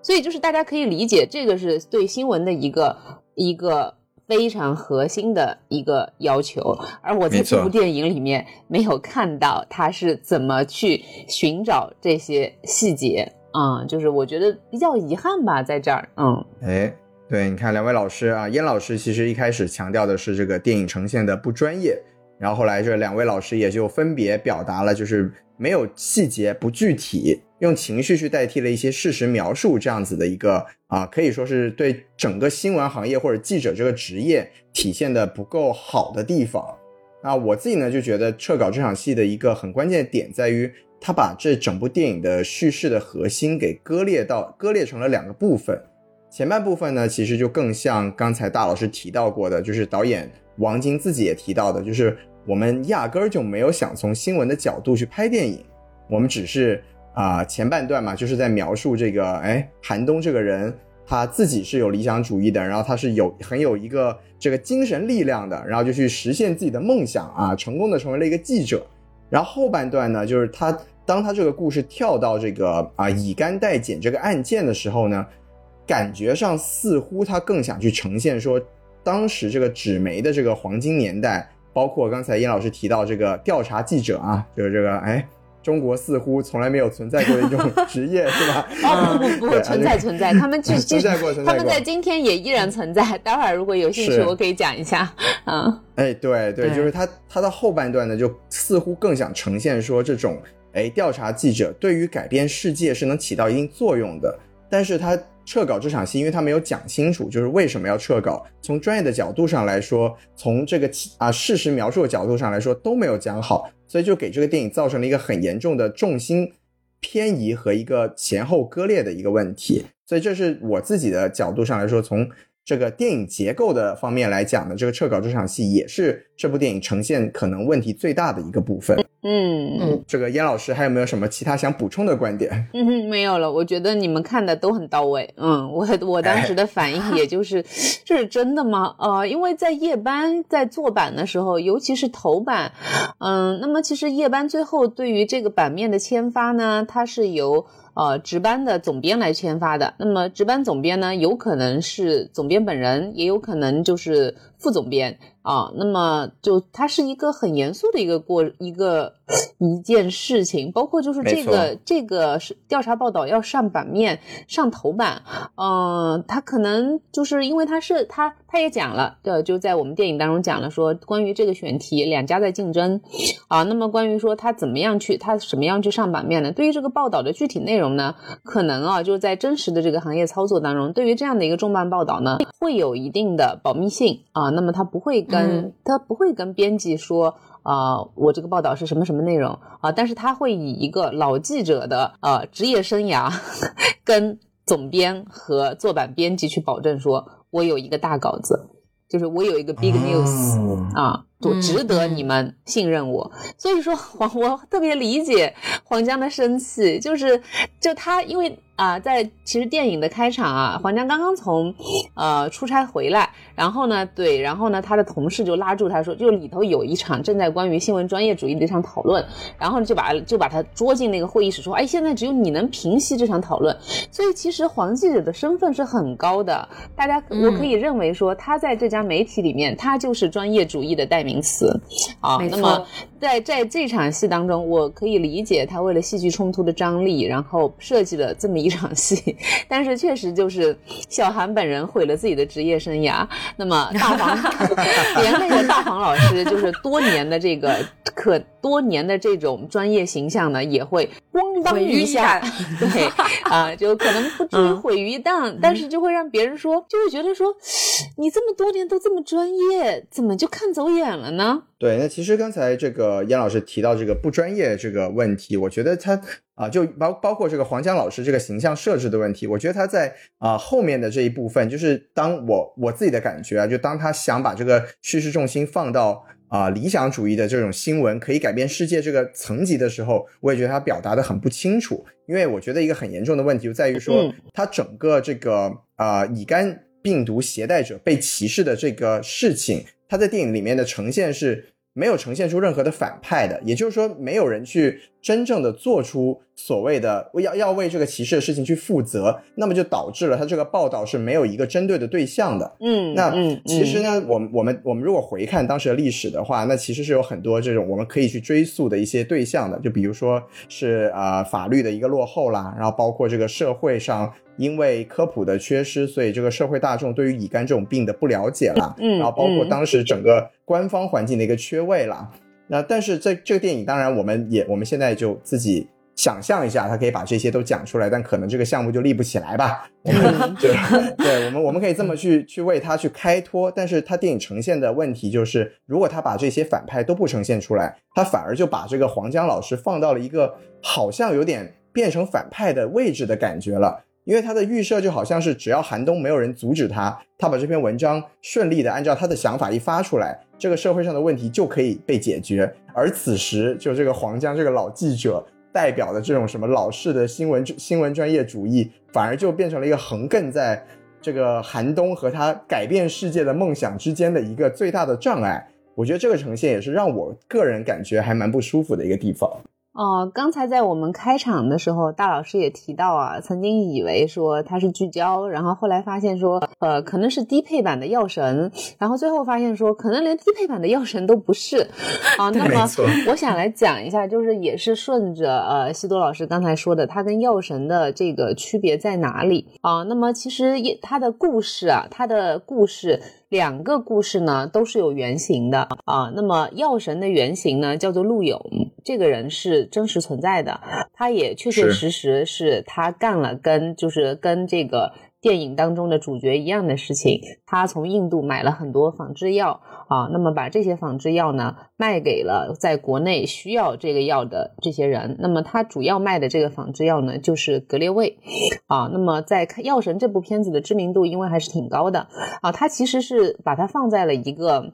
Speaker 1: 所以就是大家可以理解，这个是对新闻的一个一个。非常核心的一个要求，而我在这部电影里面没有看到他是怎么去寻找这些细节。啊，就是我觉得比较遗憾吧，在这儿，嗯，
Speaker 2: 哎，对，你看两位老师啊，燕老师其实一开始强调的是这个电影呈现的不专业，然后后来这两位老师也就分别表达了，就是没有细节、不具体。用情绪去代替了一些事实描述，这样子的一个啊，可以说是对整个新闻行业或者记者这个职业体现的不够好的地方。那我自己呢就觉得撤稿这场戏的一个很关键点在于，他把这整部电影的叙事的核心给割裂到割裂成了两个部分。前半部分呢，其实就更像刚才大老师提到过的，就是导演王晶自己也提到的，就是我们压根儿就没有想从新闻的角度去拍电影，我们只是啊前半段嘛，就是在描述这个哎韩东这个人他自己是有理想主义的，然后他是有很有一个这个精神力量的，然后就去实现自己的梦想啊，成功的成为了一个记者。然后后半段呢，就是他当他这个故事跳到这个啊乙肝代检这个案件的时候呢，感觉上似乎他更想去呈现说，当时这个纸媒的这个黄金年代，包括刚才燕老师提到这个调查记者啊，就是这个哎。中国似乎从来没有存在过的一种职业，是吧？
Speaker 1: 哦不不 不，存在存在，他们 就
Speaker 2: 存在过，
Speaker 1: 他们在今天也依然存在。待会儿如果有兴趣，我可以讲一下。啊，
Speaker 2: 哎，对对，就是他他的后半段呢，就似乎更想呈现说这种哎调查记者对于改变世界是能起到一定作用的，但是他。撤稿这场戏，因为他没有讲清楚，就是为什么要撤稿。从专业的角度上来说，从这个啊事实描述的角度上来说都没有讲好，所以就给这个电影造成了一个很严重的重心偏移和一个前后割裂的一个问题。所以这是我自己的角度上来说，从。这个电影结构的方面来讲呢，这个撤稿这场戏也是这部电影呈现可能问题最大的一个部分。
Speaker 1: 嗯嗯，
Speaker 2: 这个燕老师还有没有什么其他想补充的观点？
Speaker 1: 嗯哼，没有了。我觉得你们看的都很到位。嗯，我我当时的反应也就是，这是真的吗？呃，因为在夜班在做版的时候，尤其是头版，嗯，那么其实夜班最后对于这个版面的签发呢，它是由。呃，值班的总编来签发的。那么，值班总编呢，有可能是总编本人，也有可能就是副总编。啊，那么就它是一个很严肃的一个过一个一件事情，包括就是这个这个是调查报道要上版面上头版，嗯，他可能就是因为他是他他也讲了，对，就在我们电影当中讲了说关于这个选题两家在竞争，啊，那么关于说他怎么样去他什么样去上版面呢？对于这个报道的具体内容呢，可能啊就在真实的这个行业操作当中，对于这样的一个重磅报道呢，会有一定的保密性啊，那么他不会。跟他不会跟编辑说啊，我这个报道是什么什么内容啊，但是他会以一个老记者的呃职业生涯，跟总编和坐版编辑去保证说，我有一个大稿子，就是我有一个 big news 啊。就值得你们信任我，所以说黄我特别理解黄江的生气，就是就他因为啊，在其实电影的开场啊，黄江刚刚从呃出差回来，然后呢，对，然后呢，他的同事就拉住他说，就里头有一场正在关于新闻专业主义的一场讨论，然后就把就把他捉进那个会议室说，哎，现在只有你能平息这场讨论，所以其实黄记者的身份是很高的，大家我可以认为说他在这家媒体里面，他就是专业主义的代。名词，啊，那么在在这场戏当中，我可以理解他为了戏剧冲突的张力，然后设计了这么一场戏，但是确实就是小韩本人毁了自己的职业生涯。那么大黄 连累的大黄老师，就是多年的这个可多年的这种专业形象呢，也会咣当一下，对啊，就可能不至于毁于一旦，但是就会让别人说，就会觉得说，你这么多年都这么专业，怎么就看走眼？了呢？
Speaker 2: 对，那其实刚才这个燕老师提到这个不专业这个问题，我觉得他啊，就包包括这个黄江老师这个形象设置的问题，我觉得他在啊后面的这一部分，就是当我我自己的感觉啊，就当他想把这个叙事重心放到啊理想主义的这种新闻可以改变世界这个层级的时候，我也觉得他表达的很不清楚，因为我觉得一个很严重的问题就在于说，他整个这个啊乙肝病毒携带者被歧视的这个事情。他在电影里面的呈现是没有呈现出任何的反派的，也就是说，没有人去真正的做出所谓的要要为这个歧视的事情去负责，那么就导致了他这个报道是没有一个针对的对象的。
Speaker 1: 嗯，
Speaker 2: 那其实呢，我们我们我们如果回看当时的历史的话，那其实是有很多这种我们可以去追溯的一些对象的，就比如说是啊法律的一个落后啦，然后包括这个社会上。因为科普的缺失，所以这个社会大众对于乙肝这种病的不了解了，
Speaker 1: 嗯，
Speaker 2: 然后包括当时整个官方环境的一个缺位了。那但是这这个电影，当然我们也我们现在就自己想象一下，他可以把这些都讲出来，但可能这个项目就立不起来吧。我们对，对我们我们可以这么去去为他去开脱，但是他电影呈现的问题就是，如果他把这些反派都不呈现出来，他反而就把这个黄江老师放到了一个好像有点变成反派的位置的感觉了。因为他的预设就好像是只要寒冬没有人阻止他，他把这篇文章顺利的按照他的想法一发出来，这个社会上的问题就可以被解决。而此时就这个黄江这个老记者代表的这种什么老式的新闻新闻专业主义，反而就变成了一个横亘在这个寒冬和他改变世界的梦想之间的一个最大的障碍。我觉得这个呈现也是让我个人感觉还蛮不舒服的一个地方。
Speaker 1: 哦，刚才在我们开场的时候，大老师也提到啊，曾经以为说它是聚焦，然后后来发现说，呃，可能是低配版的药神，然后最后发现说，可能连低配版的药神都不是。啊，那么我想来讲一下，就是也是顺着呃西多老师刚才说的，它跟药神的这个区别在哪里啊？那么其实也它的故事啊，它的故事。两个故事呢都是有原型的啊，那么药神的原型呢叫做陆勇，这个人是真实存在的，他也确确实实是他干了跟就是跟这个。电影当中的主角一样的事情，他从印度买了很多仿制药啊，那么把这些仿制药呢卖给了在国内需要这个药的这些人。那么他主要卖的这个仿制药呢，就是格列卫啊。那么在《药神》这部片子的知名度，因为还是挺高的啊，他其实是把它放在了一个。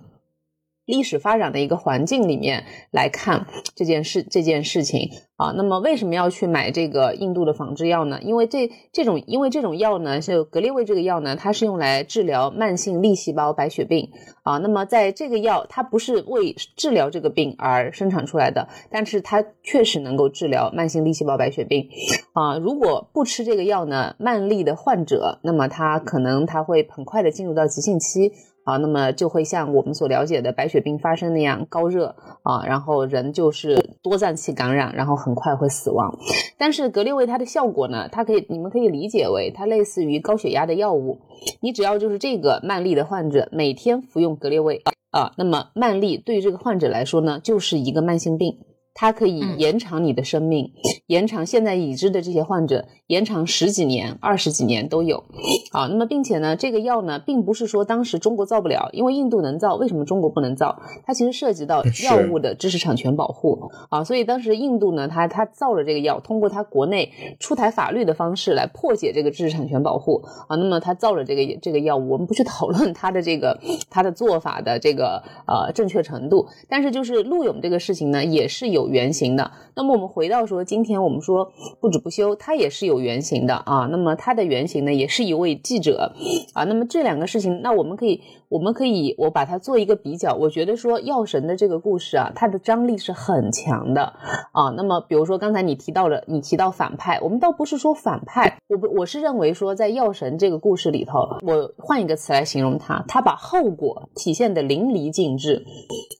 Speaker 1: 历史发展的一个环境里面来看这件事这件事情啊，那么为什么要去买这个印度的仿制药呢？因为这这种因为这种药呢，就格列卫这个药呢，它是用来治疗慢性粒细胞白血病啊。那么在这个药，它不是为治疗这个病而生产出来的，但是它确实能够治疗慢性粒细胞白血病啊。如果不吃这个药呢，慢粒的患者，那么他可能他会很快的进入到急性期。啊，那么就会像我们所了解的白血病发生那样高热啊，然后人就是多脏器感染，然后很快会死亡。但是格列卫它的效果呢，它可以你们可以理解为它类似于高血压的药物，你只要就是这个慢粒的患者每天服用格列卫啊，那么慢粒对于这个患者来说呢，就是一个慢性病。它可以延长你的生命，延长现在已知的这些患者延长十几年、二十几年都有。啊，那么并且呢，这个药呢，并不是说当时中国造不了，因为印度能造，为什么中国不能造？它其实涉及到药物的知识产权保护啊，所以当时印度呢，它它造了这个药，通过它国内出台法律的方式来破解这个知识产权保护啊。那么它造了这个这个药物，我们不去讨论它的这个它的做法的这个呃正确程度，但是就是陆勇这个事情呢，也是有。有原型的，那么我们回到说，今天我们说不止不休，它也是有原型的啊。那么它的原型呢，也是一位记者啊。那么这两个事情，那我们可以。我们可以，我把它做一个比较。我觉得说药神的这个故事啊，它的张力是很强的啊。那么，比如说刚才你提到了，你提到反派，我们倒不是说反派，我不我是认为说，在药神这个故事里头，我换一个词来形容它，它把后果体现的淋漓尽致，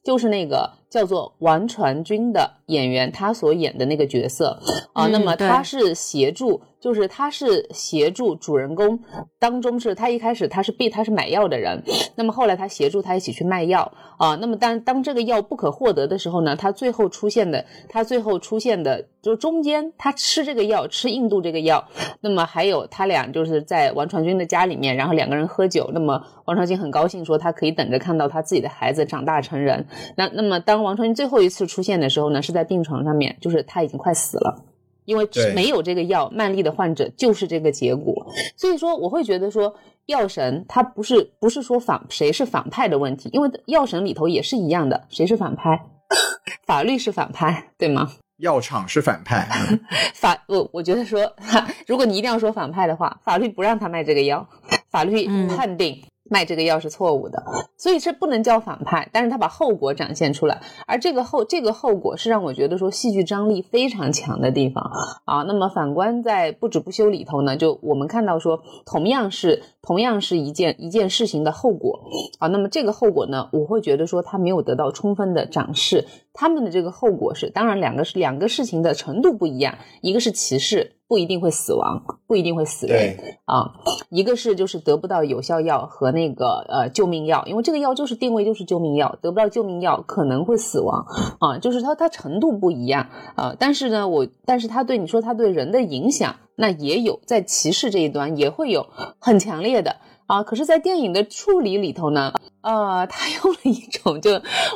Speaker 1: 就是那个叫做王传君的演员，他所演的那个角色啊。那么他是协助。就是他是协助主人公当中是他一开始他是被他是买药的人，那那么后来他协助他一起去卖药啊，那么当当这个药不可获得的时候呢，他最后出现的他最后出现的就中间他吃这个药吃印度这个药，那么还有他俩就是在王传君的家里面，然后两个人喝酒，那么王传君很高兴说他可以等着看到他自己的孩子长大成人，那那么当王传君最后一次出现的时候呢，是在病床上面，就是他已经快死了。因为没有这个药，慢粒的患者就是这个结果。所以说，我会觉得说，药神他不是不是说反谁是反派的问题，因为药神里头也是一样的，谁是反派？法律是反派，对吗？
Speaker 2: 药厂是反派。
Speaker 1: 法我我觉得说，如果你一定要说反派的话，法律不让他卖这个药，法律判定。卖这个药是错误的，所以这不能叫反派，但是他把后果展现出来，而这个后这个后果是让我觉得说戏剧张力非常强的地方啊。那么反观在不止不休里头呢，就我们看到说同样是同样是一件一件事情的后果啊，那么这个后果呢，我会觉得说他没有得到充分的展示，他们的这个后果是，当然两个是两个事情的程度不一样，一个是歧视。不一定会死亡，不一定会死人啊。一个是就是得不到有效药和那个呃救命药，因为这个药就是定位就是救命药，得不到救命药可能会死亡啊。就是它它程度不一样啊。但是呢，我但是它对你说它对人的影响，那也有在歧视这一端也会有很强烈的啊。可是，在电影的处理里头呢，呃，他用了一种就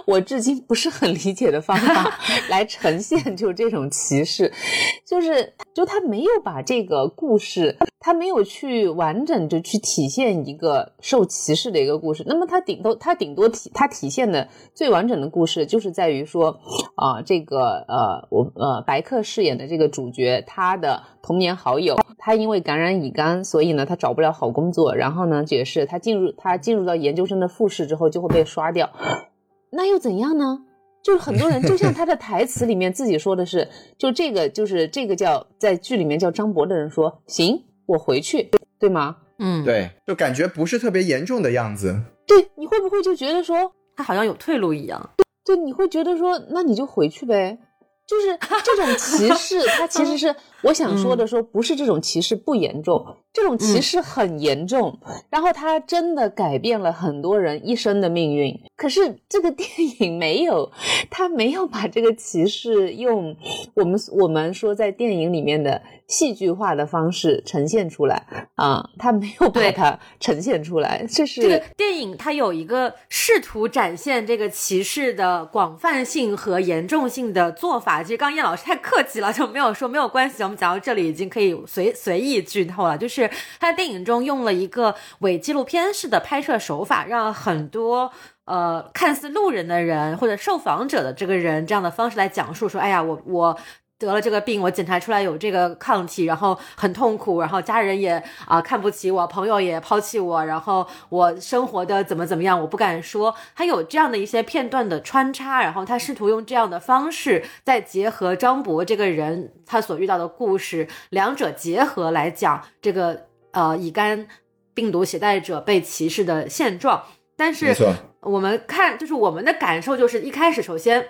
Speaker 1: 我至今不是很理解的方法 来呈现，就这种歧视，就是就他没有把这个故事，他没有去完整的去体现一个受歧视的一个故事。那么他顶多他顶多体他体现的最完整的故事，就是在于说啊，这个呃我呃白客饰演的这个主角，他的童年好友，他因为感染乙肝，所以呢他找不了好工作，然后呢也是他进入他进入到研究生的复试。之后就会被刷掉，那又怎样呢？就是很多人，就像他的台词里面自己说的是，就这个就是这个叫在剧里面叫张博的人说，行，我回去，对吗？
Speaker 3: 嗯，
Speaker 2: 对，就感觉不是特别严重的样子。
Speaker 1: 对，你会不会就觉得说
Speaker 3: 他好像有退路一样？
Speaker 1: 对，你会觉得说，那你就回去呗。就是这种歧视，它其实是我想说的，说不是这种歧视不严重，这种歧视很严重，然后它真的改变了很多人一生的命运。可是这个 电影没有，他没有把这个歧视用我们我们说在电影里面的戏剧化的方式呈现出来啊，他没有把它呈现出来。这是
Speaker 3: 这个电影它有一个试图展现这个歧视的广泛性和严重性的做法。其实刚叶老师太客气了，就没有说没有关系。我们讲到这里已经可以随随意剧透了，就是他在电影中用了一个伪纪录片式的拍摄手法，让很多。呃，看似路人的人或者受访者的这个人这样的方式来讲述说，哎呀，我我得了这个病，我检查出来有这个抗体，然后很痛苦，然后家人也啊看不起我，朋友也抛弃我，然后我生活的怎么怎么样，我不敢说。他有这样的一些片段的穿插，然后他试图用这样的方式，再结合张博这个人他所遇到的故事，两者结合来讲这个呃乙肝病毒携带者被歧视的现状。但是我们看，就是我们的感受，就是一开始，首先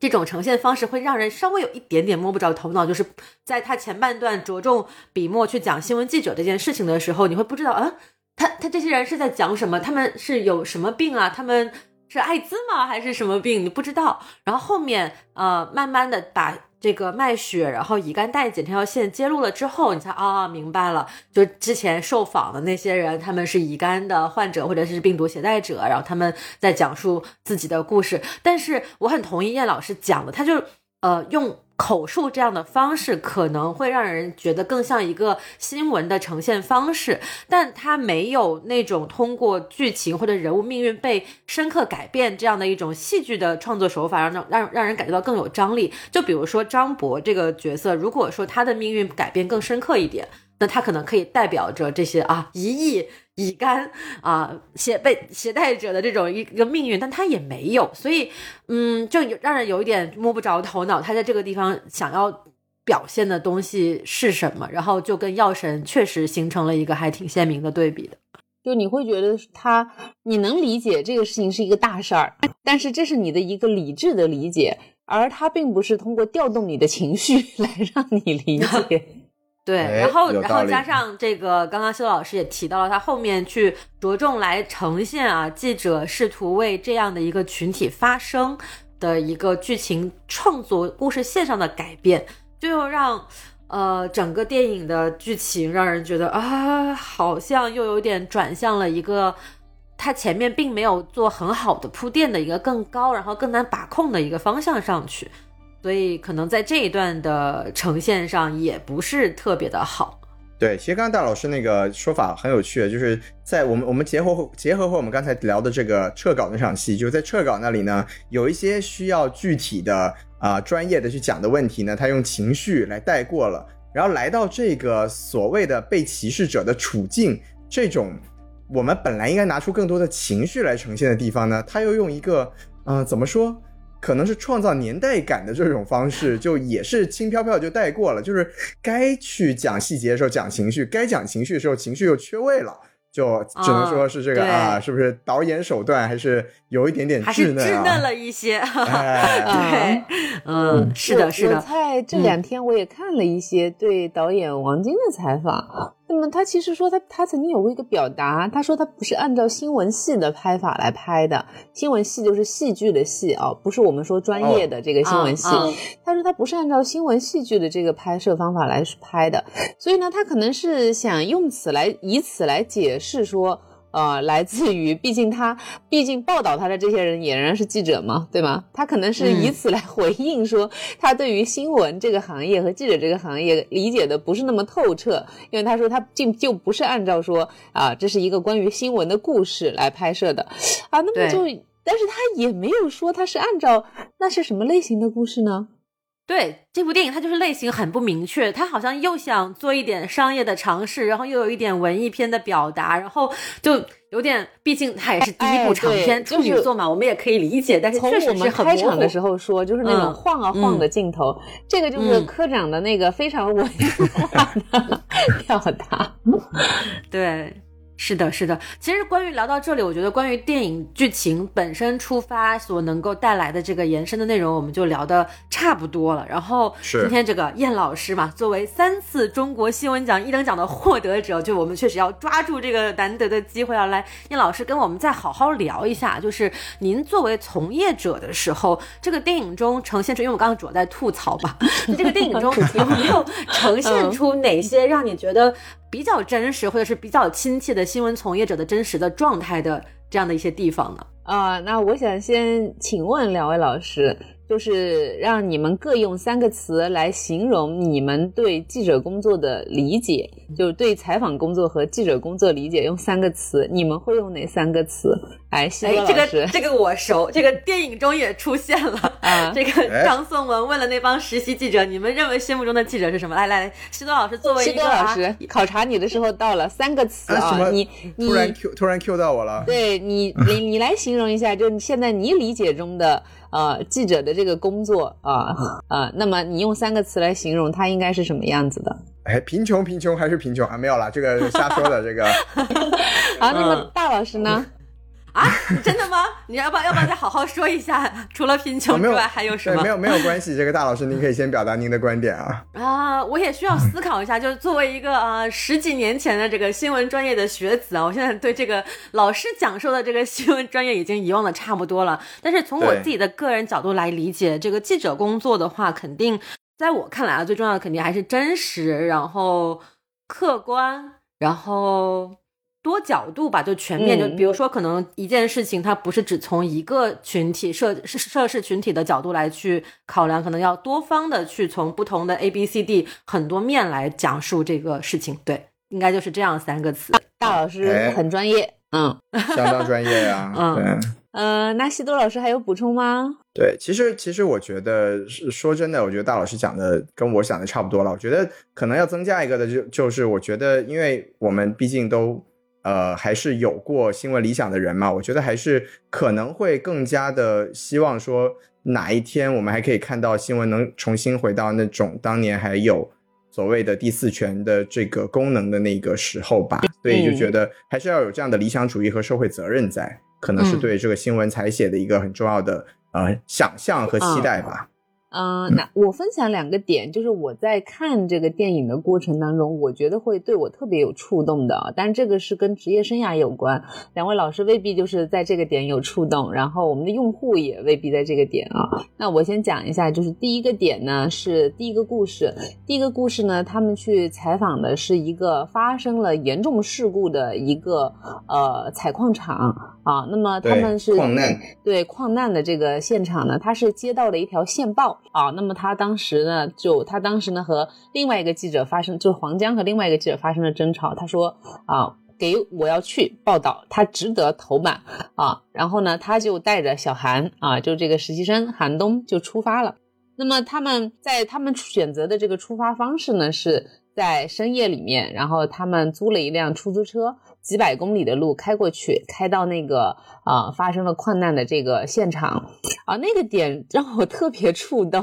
Speaker 3: 这种呈现方式会让人稍微有一点点摸不着头脑。就是在他前半段着重笔墨去讲新闻记者这件事情的时候，你会不知道，嗯，他他这些人是在讲什么？他们是有什么病啊？他们是艾滋吗？还是什么病？你不知道。然后后面呃，慢慢的把。这个卖血，然后乙肝带检这条线揭露了之后，你才啊明白了，就之前受访的那些人，他们是乙肝的患者或者是病毒携带者，然后他们在讲述自己的故事。但是我很同意燕老师讲的，他就呃用。口述这样的方式可能会让人觉得更像一个新闻的呈现方式，但它没有那种通过剧情或者人物命运被深刻改变这样的一种戏剧的创作手法，让让让让人感觉到更有张力。就比如说张博这个角色，如果说他的命运改变更深刻一点，那他可能可以代表着这些啊一亿。乙肝啊，携被携带者的这种一个命运，但他也没有，所以嗯，就有让人有一点摸不着头脑。他在这个地方想要表现的东西是什么？然后就跟药神确实形成了一个还挺鲜明的对比的。
Speaker 1: 就你会觉得他，你能理解这个事情是一个大事儿，但是这是你的一个理智的理解，而他并不是通过调动你的情绪 来让你理解。
Speaker 3: 对，然后然后加上这个，刚刚修老师也提到了，他后面去着重来呈现啊，记者试图为这样的一个群体发声的一个剧情创作故事线上的改变，就又让呃整个电影的剧情让人觉得啊，好像又有点转向了一个他前面并没有做很好的铺垫的一个更高，然后更难把控的一个方向上去。所以可能在这一段的呈现上也不是特别的好。
Speaker 2: 对，其实刚刚大老师那个说法很有趣，就是在我们我们结合结合和我们刚才聊的这个撤稿那场戏，就是在撤稿那里呢，有一些需要具体的啊专业的去讲的问题呢，他用情绪来带过了，然后来到这个所谓的被歧视者的处境这种我们本来应该拿出更多的情绪来呈现的地方呢，他又用一个嗯怎么说？可能是创造年代感的这种方式，就也是轻飘飘就带过了。就是该去讲细节的时候讲情绪，该讲情绪的时候情绪又缺位了，就只能说是这个啊，是不是导演手段还是有一点点稚嫩
Speaker 3: 啊？稚嫩了一些。对，嗯，是的，是的。
Speaker 1: 我在这两天我也看了一些对导演王晶的采访。那么他其实说他他曾经有过一个表达，他说他不是按照新闻系的拍法来拍的，新闻系就是戏剧的戏啊，不是我们说专业的这个新闻系。他说他不是按照新闻戏剧的这个拍摄方法来拍的，所以呢，他可能是想用此来以此来解释说。呃，来自于，毕竟他，毕竟报道他的这些人也仍然是记者嘛，对吗？他可能是以此来回应说，他对于新闻这个行业和记者这个行业理解的不是那么透彻，因为他说他竟就不是按照说啊，这是一个关于新闻的故事来拍摄的，啊，那么就，但是他也没有说他是按照那是什么类型的故事呢？
Speaker 3: 对这部电影，它就是类型很不明确，它好像又想做一点商业的尝试，然后又有一点文艺片的表达，然后就有点，毕竟它也是第一部长片处女作嘛，我们也可以理解。但是确实是很
Speaker 1: 开场的时候说，就是那种晃啊晃的镜头，这个就是科长的那个非常文艺化的 表达。
Speaker 3: 对。是的，是的。其实关于聊到这里，我觉得关于电影剧情本身出发所能够带来的这个延伸的内容，我们就聊的差不多了。然后今天这个燕老师嘛，作为三次中国新闻奖一等奖的获得者，就我们确实要抓住这个难得的机会，要来燕老师跟我们再好好聊一下。就是您作为从业者的时候，这个电影中呈现出，因为我刚刚主要在吐槽吧，这个电影中 有没有呈现出哪些让你觉得？比较真实或者是比较亲切的新闻从业者的真实的状态的这样的一些地方呢？
Speaker 1: 啊，那我想先请问两位老师。就是让你们各用三个词来形容你们对记者工作的理解，就是对采访工作和记者工作理解，用三个词，你们会用哪三个词？哎，西多
Speaker 3: 老师，这个这个我熟，这个电影中也出现了啊。这个张颂文问了那帮实习记者，你们认为心目中的记者是什么？来来，西多老师作为
Speaker 1: 西多老师考察你的时候到了，三个词啊，你你
Speaker 2: 突然 Q 突然 Q 到我了，
Speaker 1: 对你你你来形容一下，就现在你理解中的。呃，记者的这个工作啊啊，那么你用三个词来形容，他应该是什么样子的？
Speaker 2: 哎，贫穷，贫穷还是贫穷啊？没有了，这个瞎说的这个。
Speaker 1: 好，那么大老师呢？
Speaker 3: 啊，真的吗？你要不要要不要再好好说一下？除了贫穷之外，还有什么？
Speaker 2: 没有没有关系，这个大老师您可以先表达您的观点啊。
Speaker 3: 啊，我也需要思考一下。就是作为一个呃十几年前的这个新闻专业的学子啊，我现在对这个老师讲授的这个新闻专业已经遗忘的差不多了。但是从我自己的个人角度来理解，这个记者工作的话，肯定在我看来啊，最重要的肯定还是真实，然后客观，然后。多角度吧，就全面，就比如说，可能一件事情，它不是只从一个群体涉涉事群体的角度来去考量，可能要多方的去从不同的 A、B、C、D 很多面来讲述这个事情。对，应该就是这样三个词。
Speaker 1: 大老师很专业，嗯，
Speaker 2: 相当专业呀。嗯，
Speaker 1: 呃，那西多老师还有补充吗？
Speaker 2: 对，其实其实我觉得说真的，我觉得大老师讲的跟我想的差不多了。我觉得可能要增加一个的，就就是我觉得，因为我们毕竟都。呃，还是有过新闻理想的人嘛？我觉得还是可能会更加的希望说，哪一天我们还可以看到新闻能重新回到那种当年还有所谓的第四权的这个功能的那个时候吧。所以就觉得还是要有这样的理想主义和社会责任在，可能是对这个新闻采写的一个很重要的呃想象和期待吧。
Speaker 1: 嗯，那我分享两个点，就是我在看这个电影的过程当中，我觉得会对我特别有触动的。但这个是跟职业生涯有关，两位老师未必就是在这个点有触动，然后我们的用户也未必在这个点啊。那我先讲一下，就是第一个点呢是第一个故事，第一个故事呢，他们去采访的是一个发生了严重事故的一个呃采矿场啊。那么他们是
Speaker 2: 矿难，
Speaker 1: 对矿难的这个现场呢，他是接到了一条线报。啊，那么他当时呢，就他当时呢和另外一个记者发生，就黄江和另外一个记者发生了争吵。他说啊，给我要去报道，他值得头版啊。然后呢，他就带着小韩啊，就这个实习生韩东就出发了。那么他们在他们选择的这个出发方式呢，是在深夜里面，然后他们租了一辆出租车。几百公里的路开过去，开到那个啊发生了矿难的这个现场，啊那个点让我特别触动，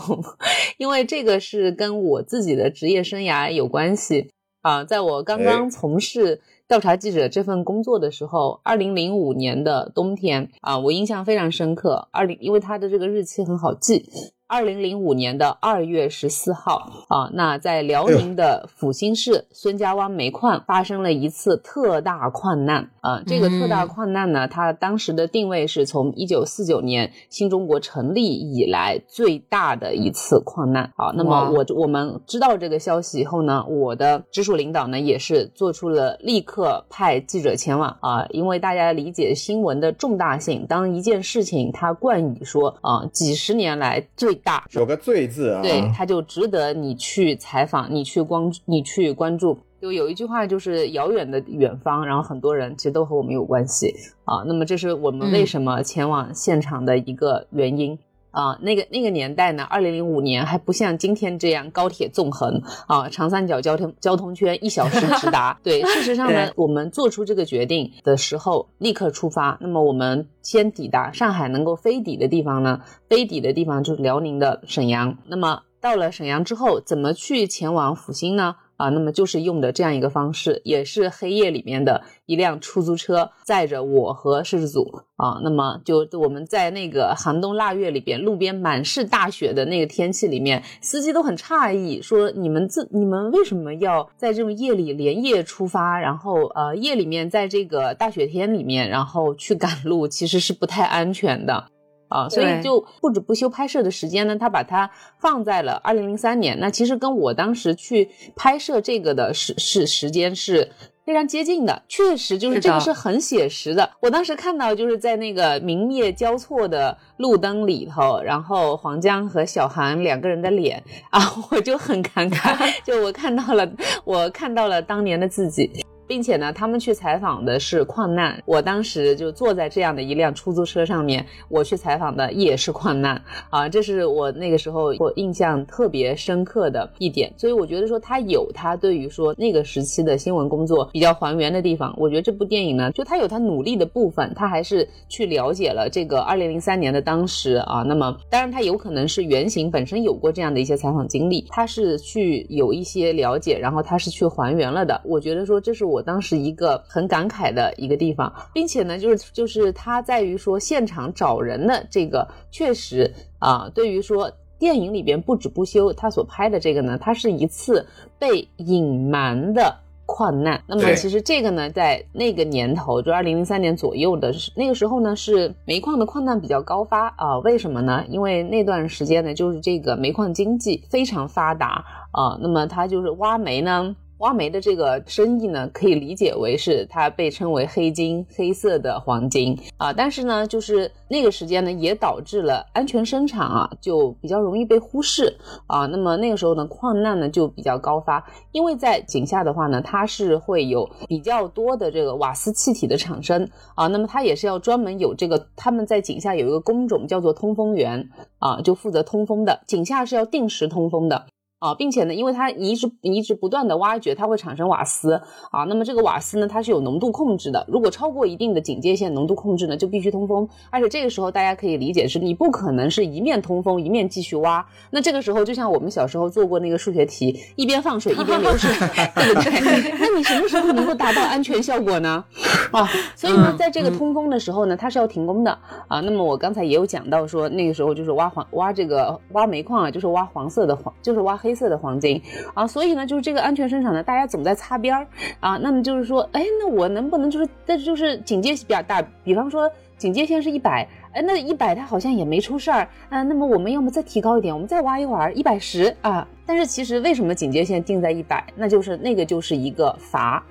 Speaker 1: 因为这个是跟我自己的职业生涯有关系啊。在我刚刚从事调查记者这份工作的时候，二零零五年的冬天啊，我印象非常深刻。二零因为它的这个日期很好记。二零零五年的二月十四号啊，那在辽宁的阜新市孙家湾煤矿发生了一次特大矿难啊。这个特大矿难呢，它当时的定位是从一九四九年新中国成立以来最大的一次矿难啊。那么我我们知道这个消息以后呢，我的直属领导呢也是做出了立刻派记者前往啊，因为大家理解新闻的重大性，当一件事情它冠以说啊几十年来最大
Speaker 2: 有个“最”字啊，
Speaker 1: 对，他就值得你去采访，你去关，你去关注。就有一句话，就是遥远的远方，然后很多人其实都和我们有关系啊。那么这是我们为什么前往现场的一个原因。啊，那个那个年代呢，二零零五年还不像今天这样高铁纵横啊，长三角交通交通圈一小时直达。对，事实上呢，我们做出这个决定的时候，立刻出发。那么我们先抵达上海能够飞抵的地方呢，飞抵的地方就是辽宁的沈阳。那么到了沈阳之后，怎么去前往阜新呢？啊，那么就是用的这样一个方式，也是黑夜里面的一辆出租车载着我和摄制组啊，那么就我们在那个寒冬腊月里边，路边满是大雪的那个天气里面，司机都很诧异，说你们这你们为什么要在这种夜里连夜出发，然后呃夜里面在这个大雪天里面，然后去赶路，其实是不太安全的。啊，所以就不止不休拍摄的时间呢，他把它放在了二零零三年。那其实跟我当时去拍摄这个的时是时间是非常接近的，确实就是这个是很写实的。我当时看到就是在那个明灭交错的路灯里头，然后黄江和小韩两个人的脸啊，我就很尴尬，就我看到了，我看到了当年的自己。并且呢，他们去采访的是矿难，我当时就坐在这样的一辆出租车上面，我去采访的也是矿难啊，这是我那个时候我印象特别深刻的一点。所以我觉得说他有他对于说那个时期的新闻工作比较还原的地方。我觉得这部电影呢，就他有他努力的部分，他还是去了解了这个二零零三年的当时啊。那么当然他有可能是原型本身有过这样的一些采访经历，他是去有一些了解，然后他是去还原了的。我觉得说这是我。当时一个很感慨的一个地方，并且呢，就是就是它在于说现场找人的这个，确实啊，对于说电影里边不止不休，他所拍的这个呢，它是一次被隐瞒的矿难。那么其实这个呢，在那个年头，就二零零三年左右的那个时候呢，是煤矿的矿难比较高发啊。为什么呢？因为那段时间呢，就是这个煤矿经济非常发达啊。那么它就是挖煤呢。挖煤的这个生意呢，可以理解为是它被称为黑金，黑色的黄金啊。但是呢，就是那个时间呢，也导致了安全生产啊，就比较容易被忽视啊。那么那个时候呢，矿难呢就比较高发，因为在井下的话呢，它是会有比较多的这个瓦斯气体的产生啊。那么它也是要专门有这个，他们在井下有一个工种叫做通风员啊，就负责通风的。井下是要定时通风的。啊，并且呢，因为它一直一直不断的挖掘，它会产生瓦斯啊。那么这个瓦斯呢，它是有浓度控制的，如果超过一定的警戒线浓度控制呢，就必须通风。而且这个时候大家可以理解是，你不可能是一面通风一面继续挖。那这个时候就像我们小时候做过那个数学题，一边放水一边流水，对不对？那你什么时候能够达到安全效果呢？啊，所以呢，在这个通风的时候呢，它是要停工的啊。那么我刚才也有讲到说，那个时候就是挖黄挖这个挖煤矿啊，就是挖黄色的黄，就是挖黑。黑色的黄金啊，所以呢，就是这个安全生产呢，大家总在擦边儿啊。那么就是说，哎，那我能不能就是，但是就是警戒比较大，比方说警戒线是一百，哎，那一百它好像也没出事儿啊。那么我们要么再提高一点，我们再挖一会儿，一百十啊。但是其实为什么警戒线定在一百？那就是那个就是一个阀。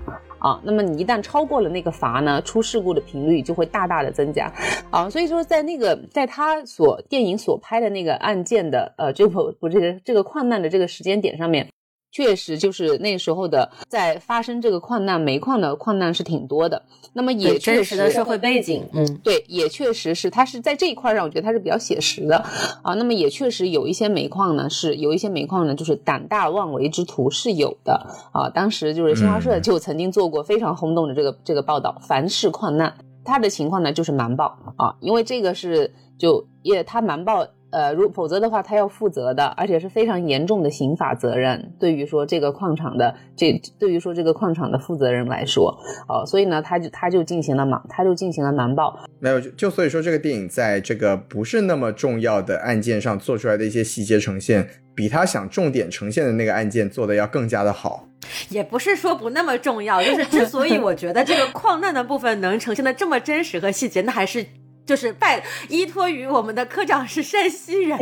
Speaker 1: 啊，那么你一旦超过了那个阀呢，出事故的频率就会大大的增加，啊，所以说在那个在他所电影所拍的那个案件的呃这个不这个这个矿难的这个时间点上面。确实，就是那时候的，在发生这个矿难，煤矿的矿难是挺多的。那么也确实
Speaker 3: 的社会背景，嗯，
Speaker 1: 对，也确实是，它是在这一块上，我觉得它是比较写实的啊。那么也确实有一些煤矿呢，是有一些煤矿呢，就是胆大妄为之徒是有的啊。当时就是新华社就曾经做过非常轰动的这个这个报道，凡是矿难，它的情况呢就是瞒报啊，因为这个是就也它瞒报。呃，如否则的话，他要负责的，而且是非常严重的刑法责任。对于说这个矿场的这，对于说这个矿场的负责人来说，哦，所以呢，他就他就进行了瞒，他就进行了瞒报。
Speaker 2: 没有，就所以说这个电影在这个不是那么重要的案件上做出来的一些细节呈现，比他想重点呈现的那个案件做的要更加的好。
Speaker 3: 也不是说不那么重要，就是之所以我觉得这个矿难的部分能呈现的这么真实和细节，那还是。就是拜依托于我们的科长是山西人，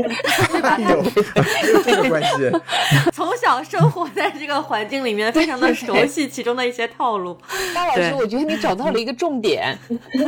Speaker 3: 对吧？
Speaker 2: 有这个关系。
Speaker 3: 从小生活在这个环境里面，非常的熟悉其中的一些套路。
Speaker 1: 大老师，我觉得你找到了一个重点。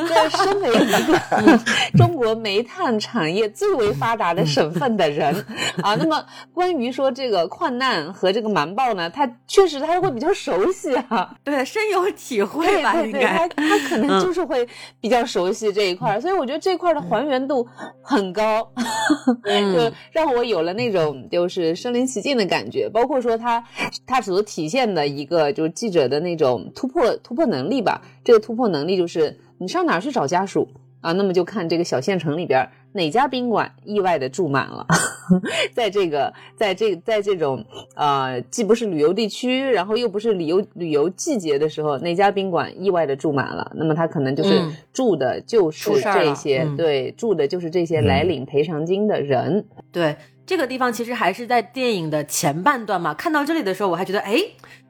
Speaker 1: 在身为一个中国煤炭产业最为发达的省份的人啊，那么关于说这个矿难和这个瞒报呢，他确实他会比较熟悉啊，
Speaker 3: 对，深有体会吧？应该
Speaker 1: 他他可能就是会比较熟悉这一块，所以我觉得。觉得这块的还原度很高，就让我有了那种就是身临其境的感觉。包括说他他所体现的一个就是记者的那种突破突破能力吧。这个突破能力就是你上哪儿去找家属啊？那么就看这个小县城里边。哪家宾馆意外的住满了？在这个，在这，在这种呃，既不是旅游地区，然后又不是旅游旅游季节的时候，哪家宾馆意外的住满了？那么他可能就是住的就是这些，对，住的就是这些来领赔偿金的人。
Speaker 3: 对，这个地方其实还是在电影的前半段嘛。看到这里的时候，我还觉得，哎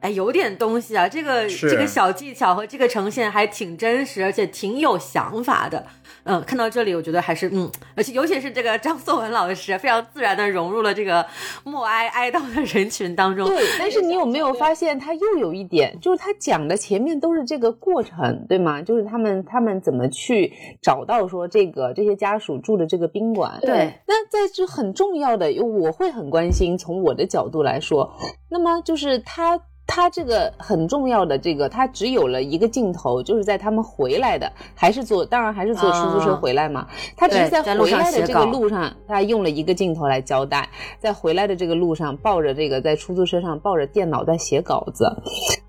Speaker 3: 哎，有点东西啊。这个这个小技巧和这个呈现还挺真实，而且挺有想法的。嗯，看到这里，我觉得还是嗯，而且尤其是这个张颂文老师，非常自然的融入了这个默哀哀悼的人群当中。
Speaker 1: 对，但是你有没有发现，他又有一点，就是他讲的前面都是这个过程，对吗？就是他们他们怎么去找到说这个这些家属住的这个宾馆。
Speaker 3: 对，
Speaker 1: 那在这很重要的，我会很关心，从我的角度来说，那么就是他。他这个很重要的这个，他只有了一个镜头，就是在他们回来的，还是坐，当然还是坐出租车回来嘛。他只是在回来的这个路上，他用了一个镜头来交代，在回来的这个路上，抱着这个在出租车上抱着电脑在写稿子，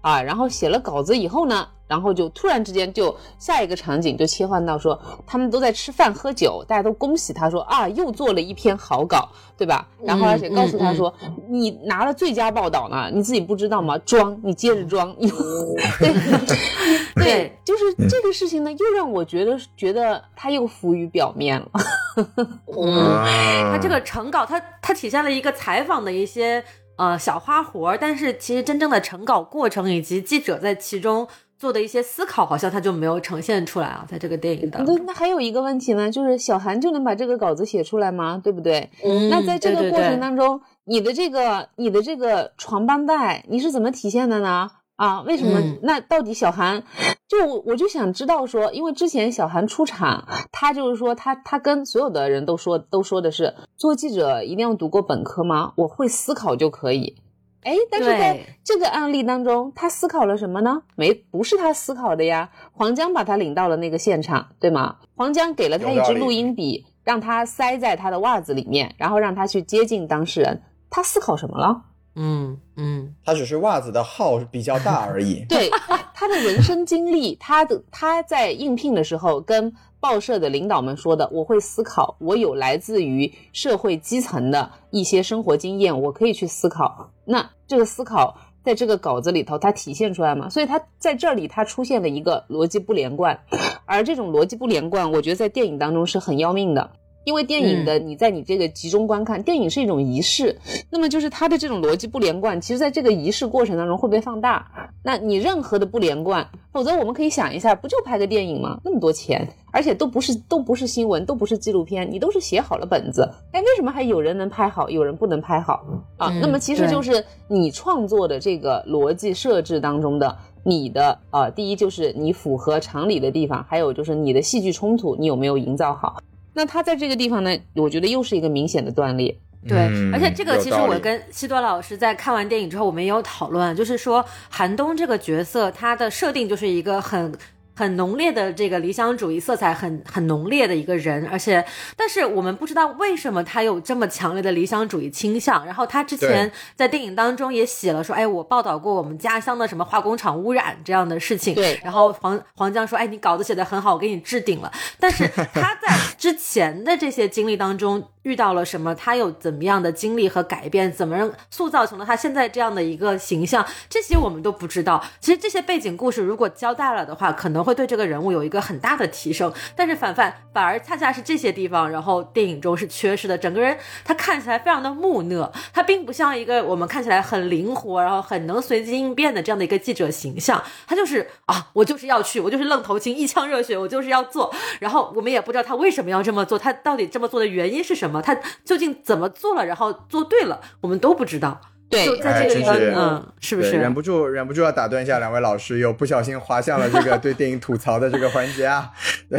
Speaker 1: 啊，然后写了稿子以后呢。然后就突然之间，就下一个场景就切换到说，他们都在吃饭喝酒，大家都恭喜他说啊，又做了一篇好稿，对吧？然后而且告诉他说，你拿了最佳报道呢，你自己不知道吗？装，你接着装。对对，就是这个事情呢，又让我觉得觉得他又浮于表面了。
Speaker 3: 嗯，他这个成稿，他他体现了一个采访的一些呃小花活，但是其实真正的成稿过程以及记者在其中。做的一些思考，好像他就没有呈现出来啊，在这个电影当中。
Speaker 1: 那那还有一个问题呢，就是小韩就能把这个稿子写出来吗？对不对？
Speaker 3: 嗯。
Speaker 1: 那在这个过程当中，你的这个你的这个床帮带，你是怎么体现的呢？啊，为什么？那到底小韩，就我就想知道说，因为之前小韩出场，他就是说他他跟所有的人都说都说的是，做记者一定要读过本科吗？我会思考就可以。哎，但是在这个案例当中，他思考了什么呢？没，不是他思考的呀。黄江把他领到了那个现场，对吗？黄江给了他一支录音笔，让他塞在他的袜子里面，然后让他去接近当事人。他思考什么了？
Speaker 3: 嗯嗯，
Speaker 2: 他只是袜子的号比较大而已。
Speaker 1: 对，他的人生经历，他的他在应聘的时候跟。报社的领导们说的，我会思考，我有来自于社会基层的一些生活经验，我可以去思考。那这个思考在这个稿子里头，它体现出来吗？所以它在这里，它出现了一个逻辑不连贯，而这种逻辑不连贯，我觉得在电影当中是很要命的。因为电影的你在你这个集中观看，电影是一种仪式，那么就是它的这种逻辑不连贯，其实在这个仪式过程当中会被放大。那你任何的不连贯，否则我们可以想一下，不就拍个电影吗？那么多钱，而且都不是都不是新闻，都不是纪录片，你都是写好了本子，哎，为什么还有人能拍好，有人不能拍好啊？那么其实就是你创作的这个逻辑设置当中的你的呃，第一就是你符合常理的地方，还有就是你的戏剧冲突你有没有营造好。那他在这个地方呢，我觉得又是一个明显的断裂。
Speaker 3: 对，而且这个其实我跟西多老师在看完电影之后，我们也有讨论，就是说韩东这个角色，他的设定就是一个很。很浓烈的这个理想主义色彩，很很浓烈的一个人，而且，但是我们不知道为什么他有这么强烈的理想主义倾向。然后他之前在电影当中也写了说，哎，我报道过我们家乡的什么化工厂污染这样的事情。
Speaker 1: 对。
Speaker 3: 然后黄黄江说，哎，你稿子写的很好，我给你置顶了。但是他在之前的这些经历当中，遇到了什么，他有怎么样的经历和改变，怎么塑造成了他现在这样的一个形象，这些我们都不知道。其实这些背景故事如果交代了的话，可能会对这个人物有一个很大的提升。但是反反反而恰恰是这些地方，然后电影中是缺失的。整个人他看起来非常的木讷，他并不像一个我们看起来很灵活，然后很能随机应变的这样的一个记者形象。他就是啊，我就是要去，我就是愣头青，一腔热血，我就是要做。然后我们也不知道他为什么要这么做，他到底这么做的原因是什么？他究竟怎么做了，然后做对了，我们都不知道。
Speaker 1: 对，
Speaker 3: 在这个地方，嗯，是不是
Speaker 2: 忍不住忍不住要打断一下两位老师，又不小心滑向了这个对电影吐槽的这个环节啊？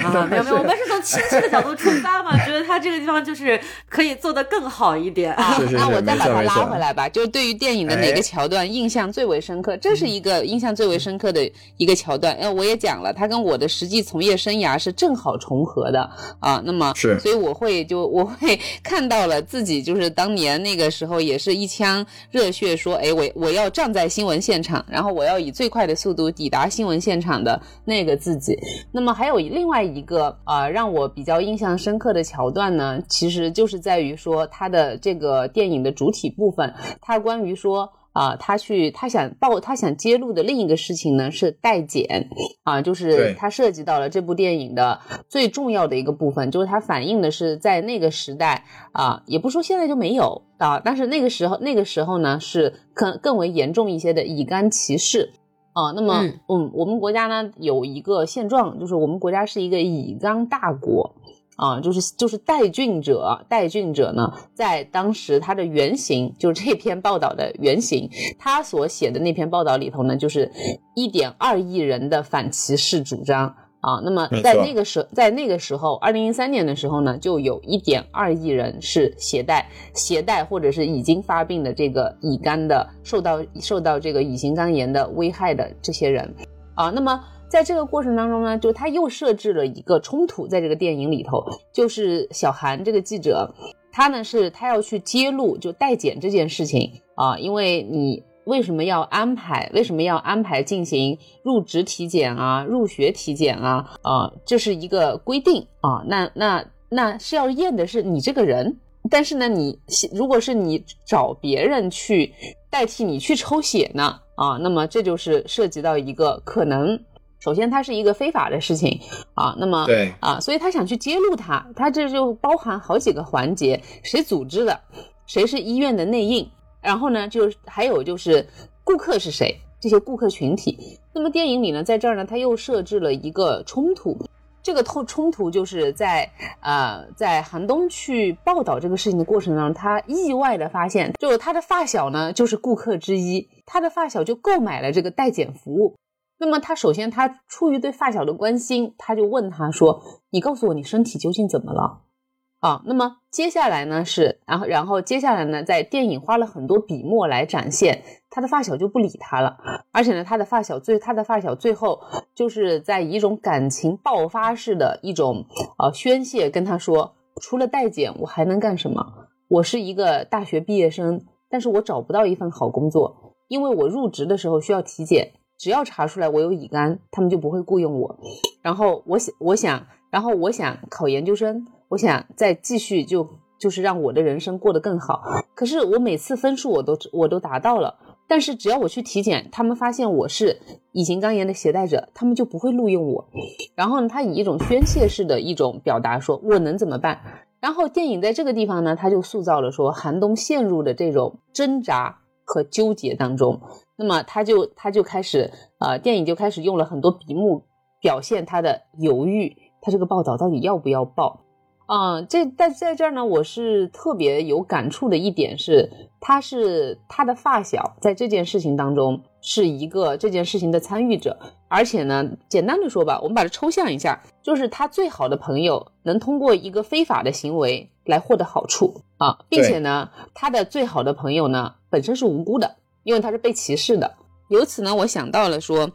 Speaker 3: 啊，没有没有，我们是从亲戚的角度出发嘛，觉得他这个地方就是可以做得更好一点
Speaker 2: 啊。
Speaker 1: 那我再把它拉回来吧，就是对于电影的哪个桥段印象最为深刻？这是一个印象最为深刻的一个桥段。哎，我也讲了，他跟我的实际从业生涯是正好重合的啊。那么
Speaker 2: 是，
Speaker 1: 所以我会就我会 看到了自己就是当年那个时候也是一腔热。血说：“哎，我我要站在新闻现场，然后我要以最快的速度抵达新闻现场的那个自己。那么还有另外一个啊，让我比较印象深刻的桥段呢，其实就是在于说他的这个电影的主体部分，他关于说。”啊，他去，他想报，他想揭露的另一个事情呢是代检，啊，就是他涉及到了这部电影的最重要的一个部分，就是它反映的是在那个时代啊，也不说现在就没有啊，但是那个时候那个时候呢是更更为严重一些的乙肝歧视啊。那么，嗯，我们国家呢有一个现状，就是我们国家是一个乙肝大国。啊，就是就是带菌者，带菌者呢，在当时他的原型，就是这篇报道的原型，他所写的那篇报道里头呢，就是一点二亿人的反歧视主张啊。那么在那个时，在那个时候，二零一三年的时候呢，就有一点二亿人是携带携带或者是已经发病的这个乙肝的，受到受到这个乙型肝炎的危害的这些人啊。那么。在这个过程当中呢，就他又设置了一个冲突，在这个电影里头，就是小韩这个记者，他呢是他要去揭露就代检这件事情啊，因为你为什么要安排，为什么要安排进行入职体检啊、入学体检啊啊，这是一个规定啊，那那那是要验的是你这个人，但是呢，你如果是你找别人去代替你去抽血呢啊，那么这就是涉及到一个可能。首先，它是一个非法的事情啊，那么
Speaker 2: 对
Speaker 1: 啊，所以他想去揭露它，它这就包含好几个环节，谁组织的，谁是医院的内应，然后呢，就还有就是顾客是谁，这些顾客群体。那么电影里呢，在这儿呢，他又设置了一个冲突，这个冲冲突就是在呃，在寒冬去报道这个事情的过程当中，他意外的发现，就他的发小呢就是顾客之一，他的发小就购买了这个代检服务。那么他首先，他出于对发小的关心，他就问他说：“你告诉我，你身体究竟怎么了？”啊，那么接下来呢是，然后然后接下来呢，在电影花了很多笔墨来展现他的发小就不理他了，而且呢，他的发小最他的发小最后就是在以一种感情爆发式的一种呃宣泄跟他说：“除了代检，我还能干什么？我是一个大学毕业生，但是我找不到一份好工作，因为我入职的时候需要体检。”只要查出来我有乙肝，他们就不会雇佣我。然后我想，我想，然后我想考研究生，我想再继续就就是让我的人生过得更好。可是我每次分数我都我都达到了，但是只要我去体检，他们发现我是乙型肝炎的携带者，他们就不会录用我。然后呢，他以一种宣泄式的一种表达说，我能怎么办？然后电影在这个地方呢，他就塑造了说韩冬陷入的这种挣扎和纠结当中。那么他就他就开始，呃，电影就开始用了很多笔墨表现他的犹豫，他这个报道到底要不要报？啊，这但在这儿呢，我是特别有感触的一点是，他是他的发小，在这件事情当中是一个这件事情的参与者，而且呢，简单的说吧，我们把它抽象一下，就是他最好的朋友能通过一个非法的行为来获得好处啊，并且呢，他的最好的朋友呢本身是无辜的。因为他是被歧视的，由此呢，我想到了说，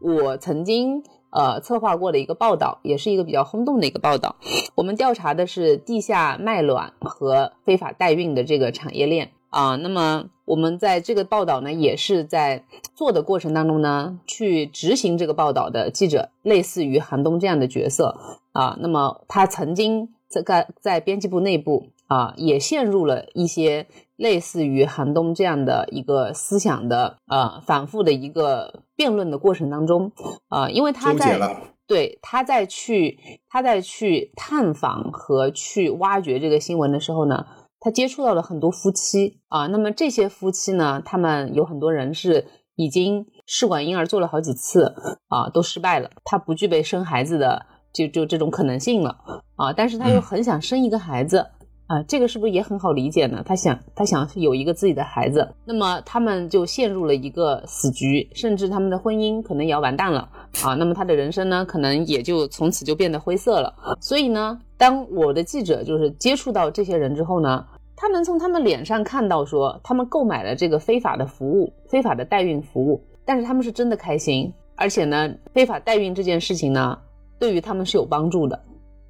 Speaker 1: 我曾经呃策划过的一个报道，也是一个比较轰动的一个报道。我们调查的是地下卖卵和非法代孕的这个产业链啊。那么我们在这个报道呢，也是在做的过程当中呢，去执行这个报道的记者，类似于韩东这样的角色啊。那么他曾经在在编辑部内部。啊，也陷入了一些类似于寒冬这样的一个思想的呃反复的一个辩论的过程当中啊，因为他在对他在去他在去探访和去挖掘这个新闻的时候呢，他接触到了很多夫妻啊，那么这些夫妻呢，他们有很多人是已经试管婴儿做了好几次啊，都失败了，他不具备生孩子的就就这种可能性了啊，但是他又很想生一个孩子。啊，这个是不是也很好理解呢？他想，他想有一个自己的孩子，那么他们就陷入了一个死局，甚至他们的婚姻可能也要完蛋了啊。那么他的人生呢，可能也就从此就变得灰色了。所以呢，当我的记者就是接触到这些人之后呢，他能从他们脸上看到说，他们购买了这个非法的服务，非法的代孕服务，但是他们是真的开心，而且呢，非法代孕这件事情呢，对于他们是有帮助的。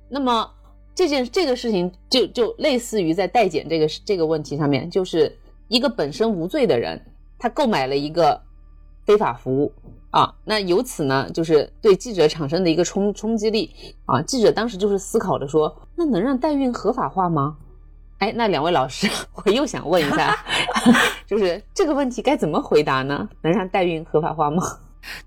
Speaker 1: 那么。这件这个事情就就类似于在代检这个这个问题上面，就是一个本身无罪的人，他购买了一个非法服务啊，那由此呢，就是对记者产生的一个冲冲击力啊。记者当时就是思考着说，那能让代孕合法化吗？哎，那两位老师，我又想问一下，就是这个问题该怎么回答呢？能让代孕合法化吗？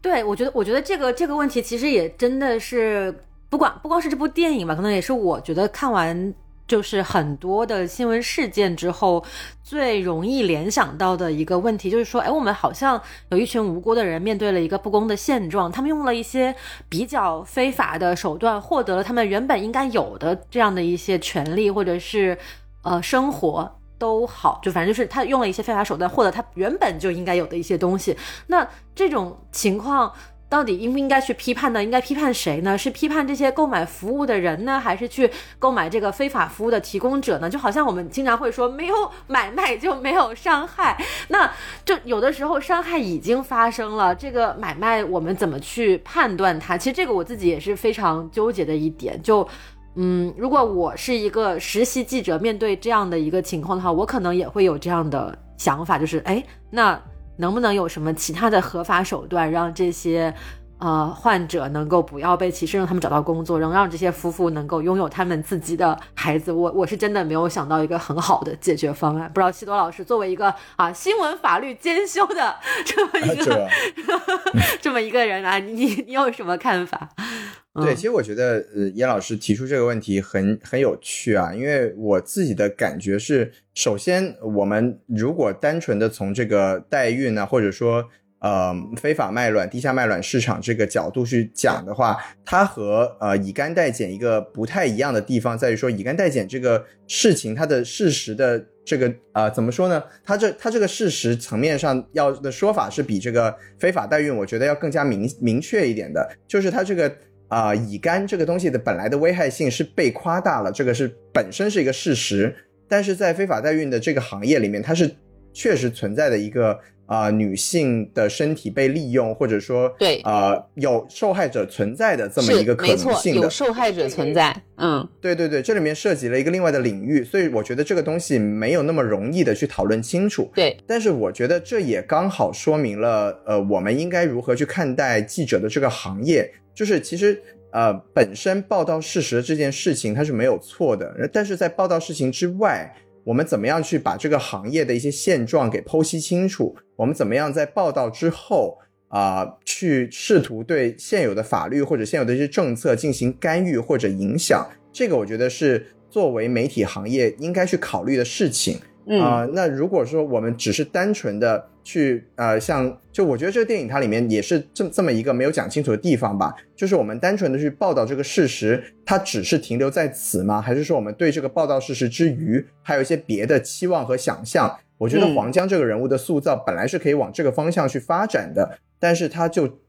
Speaker 3: 对，我觉得，我觉得这个这个问题其实也真的是。不管不光是这部电影吧，可能也是我觉得看完就是很多的新闻事件之后最容易联想到的一个问题，就是说，哎，我们好像有一群无辜的人面对了一个不公的现状，他们用了一些比较非法的手段，获得了他们原本应该有的这样的一些权利，或者是呃生活都好，就反正就是他用了一些非法手段获得他原本就应该有的一些东西。那这种情况。到底应不应该去批判呢？应该批判谁呢？是批判这些购买服务的人呢，还是去购买这个非法服务的提供者呢？就好像我们经常会说，没有买卖就没有伤害，那就有的时候伤害已经发生了，这个买卖我们怎么去判断它？其实这个我自己也是非常纠结的一点。就，嗯，如果我是一个实习记者，面对这样的一个情况的话，我可能也会有这样的想法，就是，哎，那。能不能有什么其他的合法手段，让这些呃患者能够不要被歧视，让他们找到工作，能让这些夫妇能够拥有他们自己的孩子？我我是真的没有想到一个很好的解决方案。不知道西多老师作为一个啊新闻法律兼修的这么一个 这么一个人啊，你你有什么看法？
Speaker 2: 对，其实我觉得，呃，严老师提出这个问题很很有趣啊，因为我自己的感觉是，首先，我们如果单纯的从这个代孕呢，或者说，呃，非法卖卵、地下卖卵市场这个角度去讲的话，它和呃乙肝代检一个不太一样的地方在于说，乙肝代检这个事情，它的事实的这个呃怎么说呢？它这它这个事实层面上要的说法是比这个非法代孕，我觉得要更加明明确一点的，就是它这个。啊，乙肝这个东西的本来的危害性是被夸大了，这个是本身是一个事实。但是在非法代孕的这个行业里面，它是确实存在的一个啊女性的身体被利用，或者说
Speaker 1: 对
Speaker 2: 呃有受害者存在的这么一个可能性
Speaker 1: 的，有受害者存在。嗯，
Speaker 2: 对对对，这里面涉及了一个另外的领域，所以我觉得这个东西没有那么容易的去讨论清楚。
Speaker 1: 对，
Speaker 2: 但是我觉得这也刚好说明了，呃，我们应该如何去看待记者的这个行业。就是其实，呃，本身报道事实这件事情它是没有错的，但是在报道事情之外，我们怎么样去把这个行业的一些现状给剖析清楚？我们怎么样在报道之后啊，去试图对现有的法律或者现有的一些政策进行干预或者影响？这个我觉得是作为媒体行业应该去考虑的事情。啊，那如果说我们只是单纯的去呃，像就我觉得这个电影它里面也是这这么一个没有讲清楚的地方吧，就是我们单纯的去报道这个事实，它只是停留在此吗？还是说我们对这个报道事实之余，还有一些别的期望和想象？我觉得黄江这个人物的塑造本来是可以往这个方向去发展的，但是他就。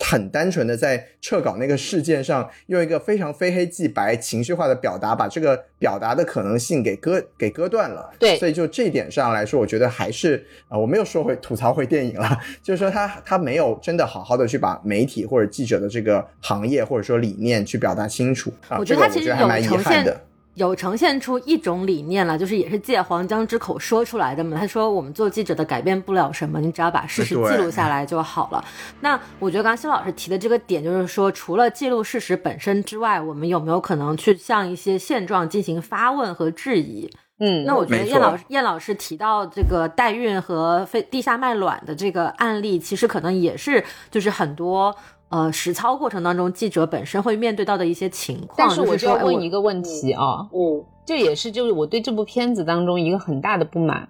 Speaker 2: 很单纯的在撤稿那个事件上，用一个非常非黑即白、情绪化的表达，把这个表达的可能性给割给割断了。
Speaker 1: 对，
Speaker 2: 所以就这一点上来说，我觉得还是啊，我没有说回吐槽回电影了，就是说他他没有真的好好的去把媒体或者记者的这个行业或者说理念去表达清楚。
Speaker 3: 啊我觉得
Speaker 2: 他其实有
Speaker 3: 呈现。有呈现出一种理念了，就是也是借黄江之口说出来的嘛。他说：“我们做记者的改变不了什么，你只要把事实记录下来就好了。”那我觉得刚刚辛老师提的这个点，就是说，除了记录事实本身之外，我们有没有可能去向一些现状进行发问和质疑？
Speaker 1: 嗯，
Speaker 3: 那我觉得燕老师燕老师提到这个代孕和非地下卖卵的这个案例，其实可能也是就是很多呃实操过程当中记者本身会面对到的一些情况。
Speaker 1: 但是我
Speaker 3: 就
Speaker 1: 要
Speaker 3: 哎
Speaker 1: 问一个问题啊，
Speaker 4: 嗯
Speaker 1: 这也是就是我对这部片子当中一个很大的不满，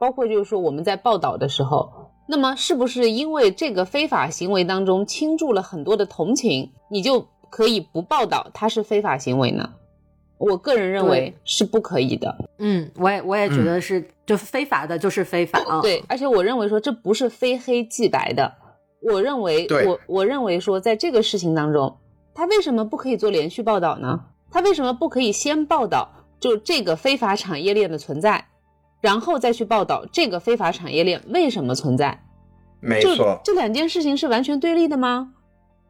Speaker 1: 包括就是说我们在报道的时候，那么是不是因为这个非法行为当中倾注了很多的同情，你就可以不报道它是非法行为呢？我个人认为是不可以的。
Speaker 3: 嗯，我也我也觉得是，就非法的就是非法啊。
Speaker 1: 对，而且我认为说这不是非黑即白的。我认为，我我认为说，在这个事情当中，他为什么不可以做连续报道呢？他为什么不可以先报道就这个非法产业链的存在，然后再去报道这个非法产业链为什么存在？就
Speaker 2: 没错，
Speaker 1: 这两件事情是完全对立的吗？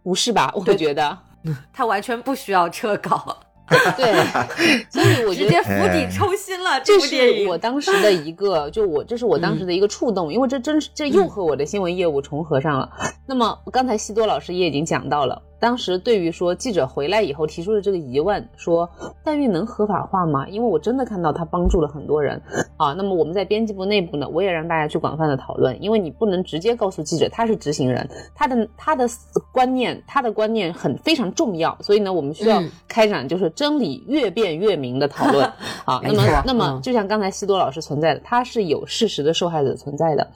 Speaker 1: 不是吧？我觉得，
Speaker 3: 他完全不需要撤稿，
Speaker 1: 对，所以我觉得
Speaker 3: 直接釜底抽薪了。
Speaker 1: 这
Speaker 3: 部电影
Speaker 1: 是我当时的一个，就我这是我当时的一个触动，因为这真是这又和我的新闻业务重合上了。那么刚才西多老师也已经讲到了，当时对于说记者回来以后提出的这个疑问，说代孕能合法化吗？因为我真的看到他帮助了很多人啊。那么我们在编辑部内部呢，我也让大家去广泛的讨论，因为你不能直接告诉记者他是执行人，他的他的观念他的观念很非常重要，所以呢，我们需要
Speaker 3: 嗯
Speaker 1: 开展就是真理越辩越明的讨论 啊。那么那么
Speaker 3: 嗯
Speaker 1: 就像刚才西多老师存在的，他是有事实的受害者存在的。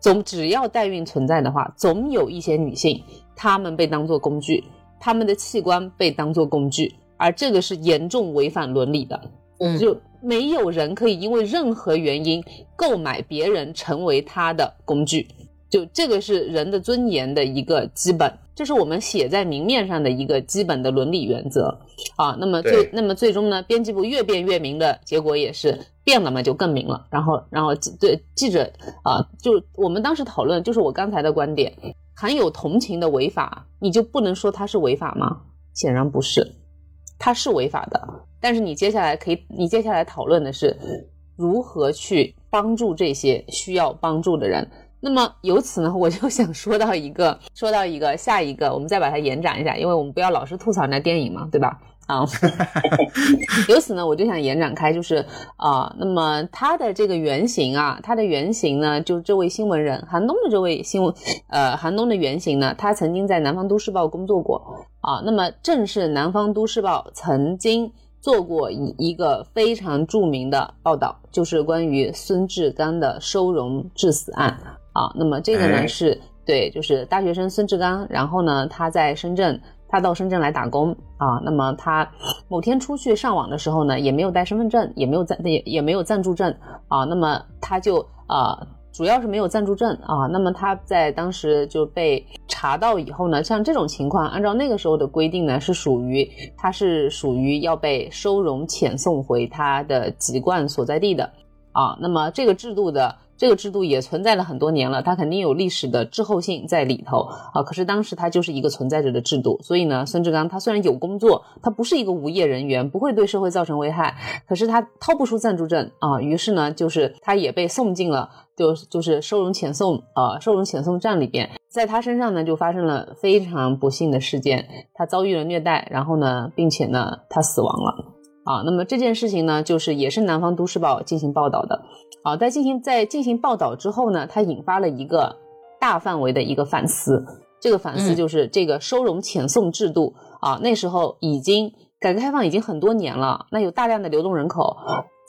Speaker 1: 总只要代孕存在的话，总有一些女性，她们被当作工具，他们的器官被当作工具，而这个是严重违反伦理的。
Speaker 3: 嗯
Speaker 1: 就没有人可以因为任何原因购买别人成为他的工具，就这个是人的尊严的一个基本，这是我们写在明面上的一个基本的伦理原则啊。那么最那么最终呢，编辑部越辩越明的结果也是变了嘛，就更明了。然后然后记对记者啊，就我们当时讨论，就是我刚才的观点，含有同情的违法，你就不能说它是违法吗？显然不是，它是违法的。但是你接下来可以，你接下来讨论的是如何去帮助这些需要帮助的人。那么由此呢，我就想说到一个，说到一个下一个，我们再把它延展一下，因为我们不要老是吐槽那电影嘛，对吧？啊，由此呢，我就想延展开，就是啊、那么他的这个原型啊，他的原型呢，就是这位新闻人韩东的这位新闻，呃，韩东的原型呢，他曾经在南方都市报工作过啊，那么正是南方都市报曾经做过一一个非常著名的报道，就是关于孙志刚的收容致死案啊。那么这个
Speaker 2: 哎
Speaker 1: 呢是对，就是大学生孙志刚，然后呢他在深圳，他到深圳来打工啊。那么他某天出去上网的时候呢，也没有带身份证，也没有暂也也没有暂住证啊。那么他就啊。主要是没有暂住证啊，那么他在当时就被查到以后呢，像这种情况，按照那个时候的规定呢，是属于他是属于要被收容遣送回他的籍贯所在地的啊。那么这个制度的这个制度也存在了很多年了，它肯定有历史的滞后性在里头啊。可是当时它就是一个存在着的制度，所以呢，孙志刚他虽然有工作，他不是一个无业人员，不会对社会造成危害，可是他掏不出暂住证啊，于是呢，就是他也被送进了。就就是收容遣送，呃，收容遣送站里边，在他身上呢就发生了非常不幸的事件，他遭遇了虐待，然后呢，并且呢，他死亡了，啊，那么这件事情呢，就是也是南方都市报进行报道的，啊，在进行在进行报道之后呢，它引发了一个大范围的一个反思，这个反思
Speaker 3: 嗯
Speaker 1: 就是这个收容遣送制度啊，那时候已经改革开放已经很多年了，那有大量的流动人口。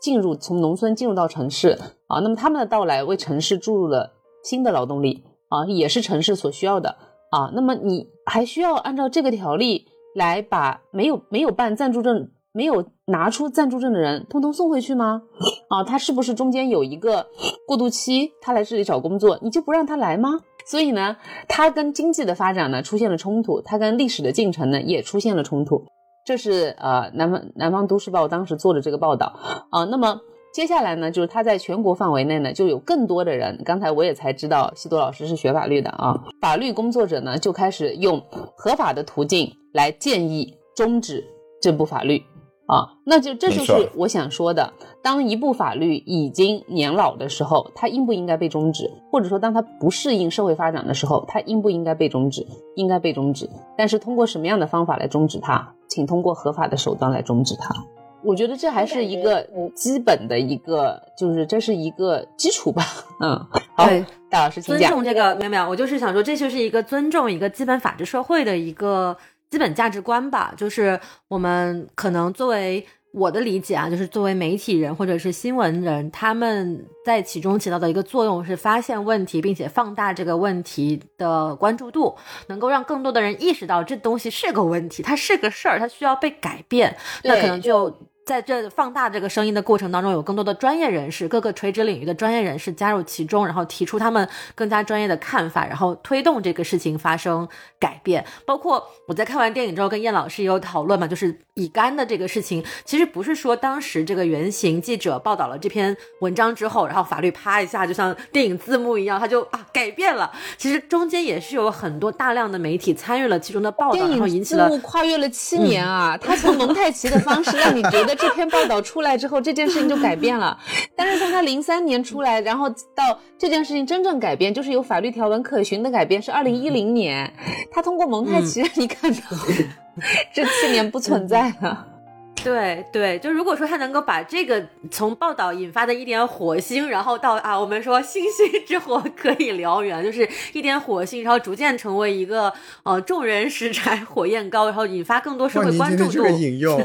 Speaker 1: 进入从农村进入到城市啊，那么他们的到来为城市注入了新的劳动力啊，也是城市所需要的啊。那么你还需要按照这个条例来把没有没有办暂住证、没有拿出暂住证的人通通送回去吗？啊，他是不是中间有一个过渡期？他来这里找工作，你就不让他来吗？所以呢，他跟经济的发展呢出现了冲突，他跟历史的进程呢也出现了冲突。这是呃南方南方都市报当时做的这个报道啊、那么接下来呢，就是他在全国范围内呢，就有更多的人。刚才我也才知道，西多老师是学法律的啊，法律工作者呢就开始用合法的途径来建议终止这部法律啊。那就这就是我想说的，当一部法律已经年老的时候，它应不应该被终止？或者说，当它不适应社会发展的时候，它应不应该被终止？应该被终止。但是通过什么样的方法来终止它？请通过合法的手段来终止它。我觉得这还是一个基本的一个，就是这是一个基础吧。嗯，好，大老师请
Speaker 3: 讲。尊重这个，没有没有，我就是想说，这就是一个尊重一个基本法治社会的一个基本价值观吧。就是我们可能作为我的理解啊，就是作为媒体人或者是新闻人，他们在其中起到的一个作用是发现问题，并且放大这个问题的关注度，能够让更多的人意识到这东西是个问题，它是个事儿，它需要被改变。那可能就。在这放大这个声音的过程当中，有更多的专业人士，各个垂直领域的专业人士加入其中，然后提出他们更加专业的看法，然后推动这个事情发生改变。包括我在看完电影之后，跟燕老师也有讨论嘛，就是乙肝的这个事情，其实不是说当时这个原型记者报道了这篇文章之后，然后法律啪一下就像电影字幕一样，他就啊改变了。其实中间也是有很多大量的媒体参与了其中的报道，然后引起了
Speaker 1: 跨越了七年啊，他从蒙太奇的方式让你觉得。这篇报道出来之后，这件事情就改变了。但是从他零三年出来，然后到这件事情真正改变，就是有法律条文可循的改变，是二零一零年。他通过蒙太奇让你看到，这七年不存在了。
Speaker 3: 对对，就如果说他能够把这个从报道引发的一点火星，然后到啊，我们说星星之火可以燎原，就是一点火星，然后逐渐成为一个呃众人拾柴火焰高，然后引发更多社会关注度。
Speaker 2: 引用。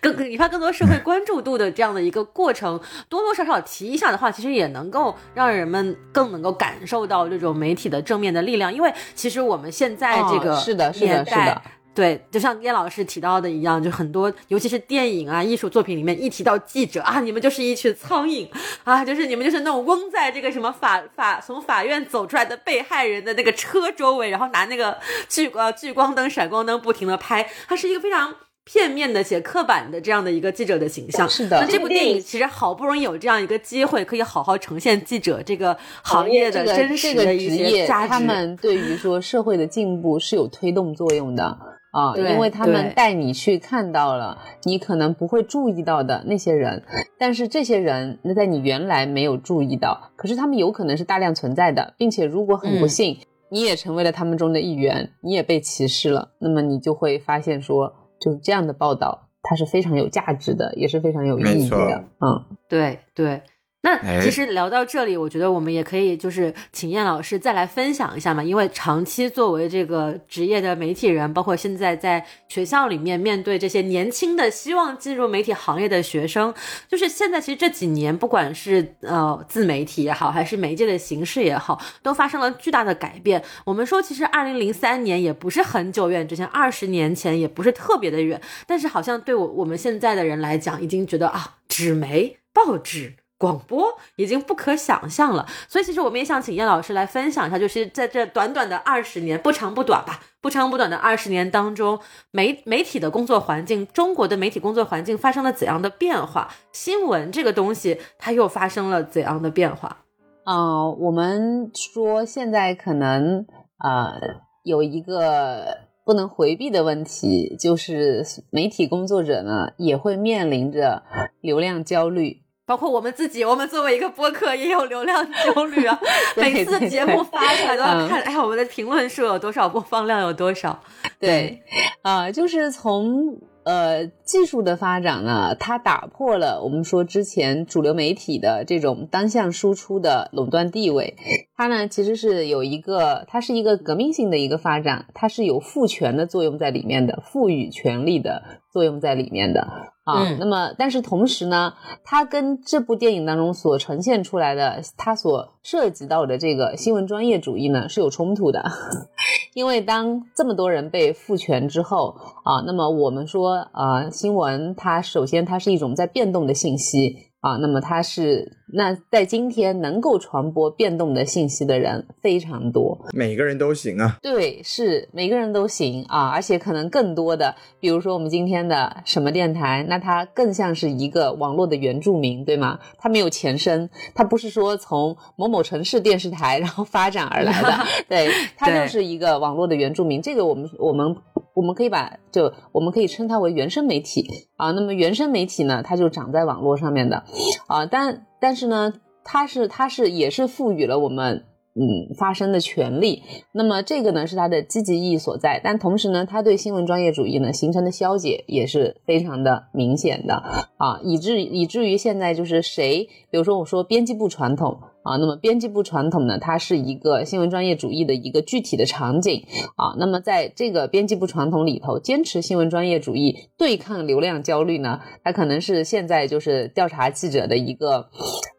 Speaker 3: 更引发更多社会关注度的这样的一个过程，多多少少提一下的话，其实也能够让人们更能够感受到这种媒体的正面的力量。因为其实我们现在这个
Speaker 1: 是的，是的，是的，
Speaker 3: 对，就像叶老师提到的一样，就很多，尤其是电影啊、艺术作品里面，一提到记者啊，你们就是一群苍蝇啊，就是你们就是那种嗡在这个什么法法从法院走出来的被害人的那个车周围，然后拿那个聚呃聚光灯、闪光灯不停的拍，它是一个非常。片面的写刻板的这样的一个记者的形象，
Speaker 1: 是的。
Speaker 3: 那这部电影其实好不容易有这样一个机会，可以好好呈现记者这个行业的真实的一些价值。
Speaker 1: 他们对于说社会的进步是有推动作用的啊，因为他们带你去看到了你可能不会注意到的那些人，但是这些人那在你原来没有注意到，可是他们有可能是大量存在的，并且如果很不幸你也成为了他们中的一员，你也被歧视了，那么你就会发现说。就是这样的报道，它是非常有价值的，也是非常有意义的。嗯，
Speaker 3: 对对。那其实聊到这里，我觉得我们也可以就是请燕老师再来分享一下嘛，因为长期作为这个职业的媒体人，包括现在在学校里面面对这些年轻的希望进入媒体行业的学生，就是现在其实这几年，不管是呃自媒体也好，还是媒介的形式也好，都发生了巨大的改变。我们说，其实二零零三年也不是很久远之前，二十年前也不是特别的远，但是好像对我我们现在的人来讲，已经觉得啊，纸媒报纸。广播已经不可想象了，所以其实我们也想请燕老师来分享一下，就是在这短短的二十年，不长不短吧，不长不短的二十年当中，媒媒体的工作环境，中国的媒体工作环境发生了怎样的变化？新闻这个东西，它又发生了怎样的变化？
Speaker 1: 嗯，我们说现在可能呃有一个不能回避的问题，就是媒体工作者呢也会面临着流量焦虑。
Speaker 3: 包括我们自己，我们作为一个播客也有流量焦虑啊。每次节目发出来都要看，哎，我们的评论数有多少，播放量有多少？
Speaker 1: 对，啊，就是从。呃，技术的发展呢，它打破了我们说之前主流媒体的这种单向输出的垄断地位。它呢，其实是有一个，它是一个革命性的一个发展，它是有赋权的作用在里面的，赋予权力的作用在里面的啊。那么，但是同时呢，它跟这部电影当中所呈现出来的，它所涉及到的这个新闻专业主义呢，是有冲突的。因为当这么多人被赋权之后啊，那么我们说啊，新闻它首先它是一种在变动的信息。啊，那么它是那在今天能够传播变动的信息的人非常多，
Speaker 2: 每个人都行啊。
Speaker 1: 对，是每个人都行啊，而且可能更多的，比如说我们今天的什么电台，那它更像是一个网络的原住民，对吗？它没有前身，它不是说从某某城市电视台然后发展而来的，对，它就是一个网络的原住民。这个我们我们。我们可以把就我们可以称它为原生媒体啊，那么原生媒体呢，它就长在网络上面的啊，但但是呢，它是它是也是赋予了我们嗯发声的权利。那么这个呢是它的积极意义所在，但同时呢，它对新闻专业主义呢形成的消解也是非常的明显的啊，以至以至于现在就是谁，比如说我说编辑部传统。啊，那么编辑部传统呢，它是一个新闻专业主义的一个具体的场景啊。那么在这个编辑部传统里头，坚持新闻专业主义，对抗流量焦虑呢，它可能是现在就是调查记者的一个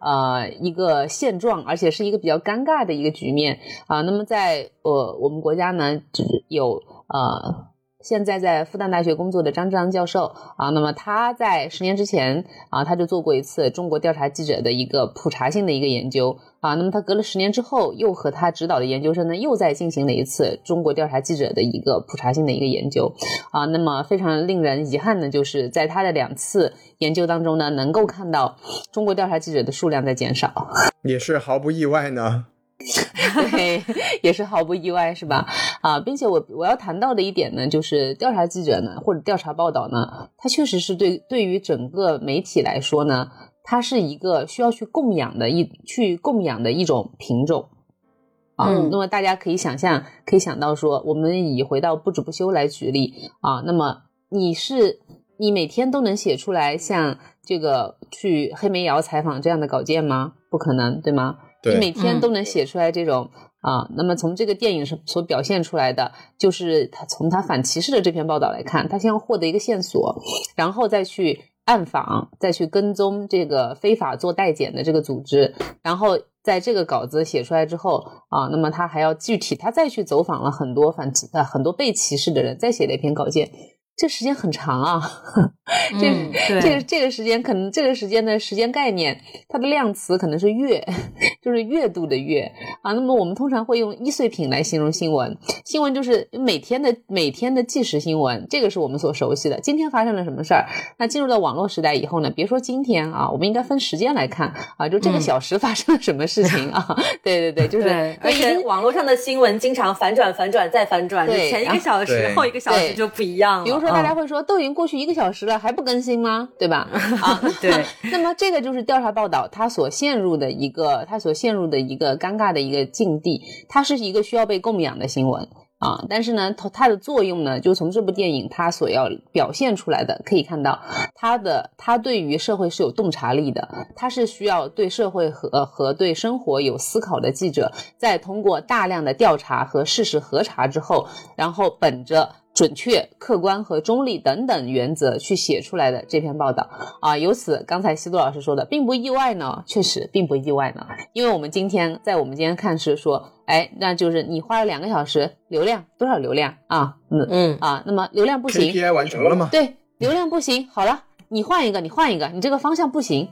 Speaker 1: 呃一个现状，而且是一个比较尴尬的一个局面啊。那么在呃我们国家呢，有呃。现在在复旦大学工作的张志阳教授啊，那么他在十年之前啊，他就做过一次中国调查记者的一个普查性的一个研究啊。那么他隔了十年之后，又和他指导的研究生呢，又在进行了一次中国调查记者的一个普查性的一个研究啊。那么非常令人遗憾的就是在他的两次研究当中呢，能够看到中国调查记者的数量在减少，
Speaker 2: 也是毫不意外呢。
Speaker 1: 对，也是毫不意外，是吧？啊，并且我我要谈到的一点呢，就是调查记者呢，或者调查报道呢，它确实是对对于整个媒体来说呢，它是一个需要去供养的一去供养的一种品种啊。那么大家可以想象，可以想到说，我们以回到不止不休来举例啊。那么你是你每天都能写出来像这个去黑煤窑采访这样的稿件吗？不可能，对吗？你每天都能写出来这种啊，那么从这个电影是所表现出来的，就是他从他反歧视的这篇报道来看，他先要获得一个线索，然后再去暗访，再去跟踪这个非法做代检的这个组织，然后在这个稿子写出来之后啊，那么他还要具体，他再去走访了很多反呃很多被歧视的人，再写了一篇稿件。这时间很长啊，这这个这个时间可能这个时间的时间概念，它的量词可能是月，就是月度的月啊。那么我们通常会用易碎品来形容新闻，新闻就是每天的每天的即时新闻，这个是我们所熟悉的。今天发生了什么事儿？那进入到网络时代以后呢？别说今天啊，我们应该分时间来看啊，就这个小时发生了什么事情啊？对对对，就是
Speaker 3: 而且网络上的新闻经常反转、反转再反转，前一个小时后一个小时就不一样了。
Speaker 1: 比如说。大家会说，都已经过去一个小时了，还不更新吗？对吧？啊，
Speaker 3: 对。
Speaker 1: 那么这个就是调查报道它所陷入的一个，它所陷入的一个尴尬的一个境地。它是一个需要被供养的新闻啊，但是呢，它它的作用呢，就从这部电影它所要表现出来的可以看到，它的它对于社会是有洞察力的，它是需要对社会和和对生活有思考的记者，在通过大量的调查和事实核查之后，然后本着。准确、客观和中立等等原则去写出来的这篇报道啊，由此刚才西多老师说的并不意外呢，确实并不意外呢，因为我们今天在我们今天看是说，哎，那就是你花了两个小时，流量多少流量啊？嗯嗯啊，那么流量不行
Speaker 2: ，KPI 完成了吗？
Speaker 1: 对，流量不行，好了，你换一个，你换一个，你这个方向不行，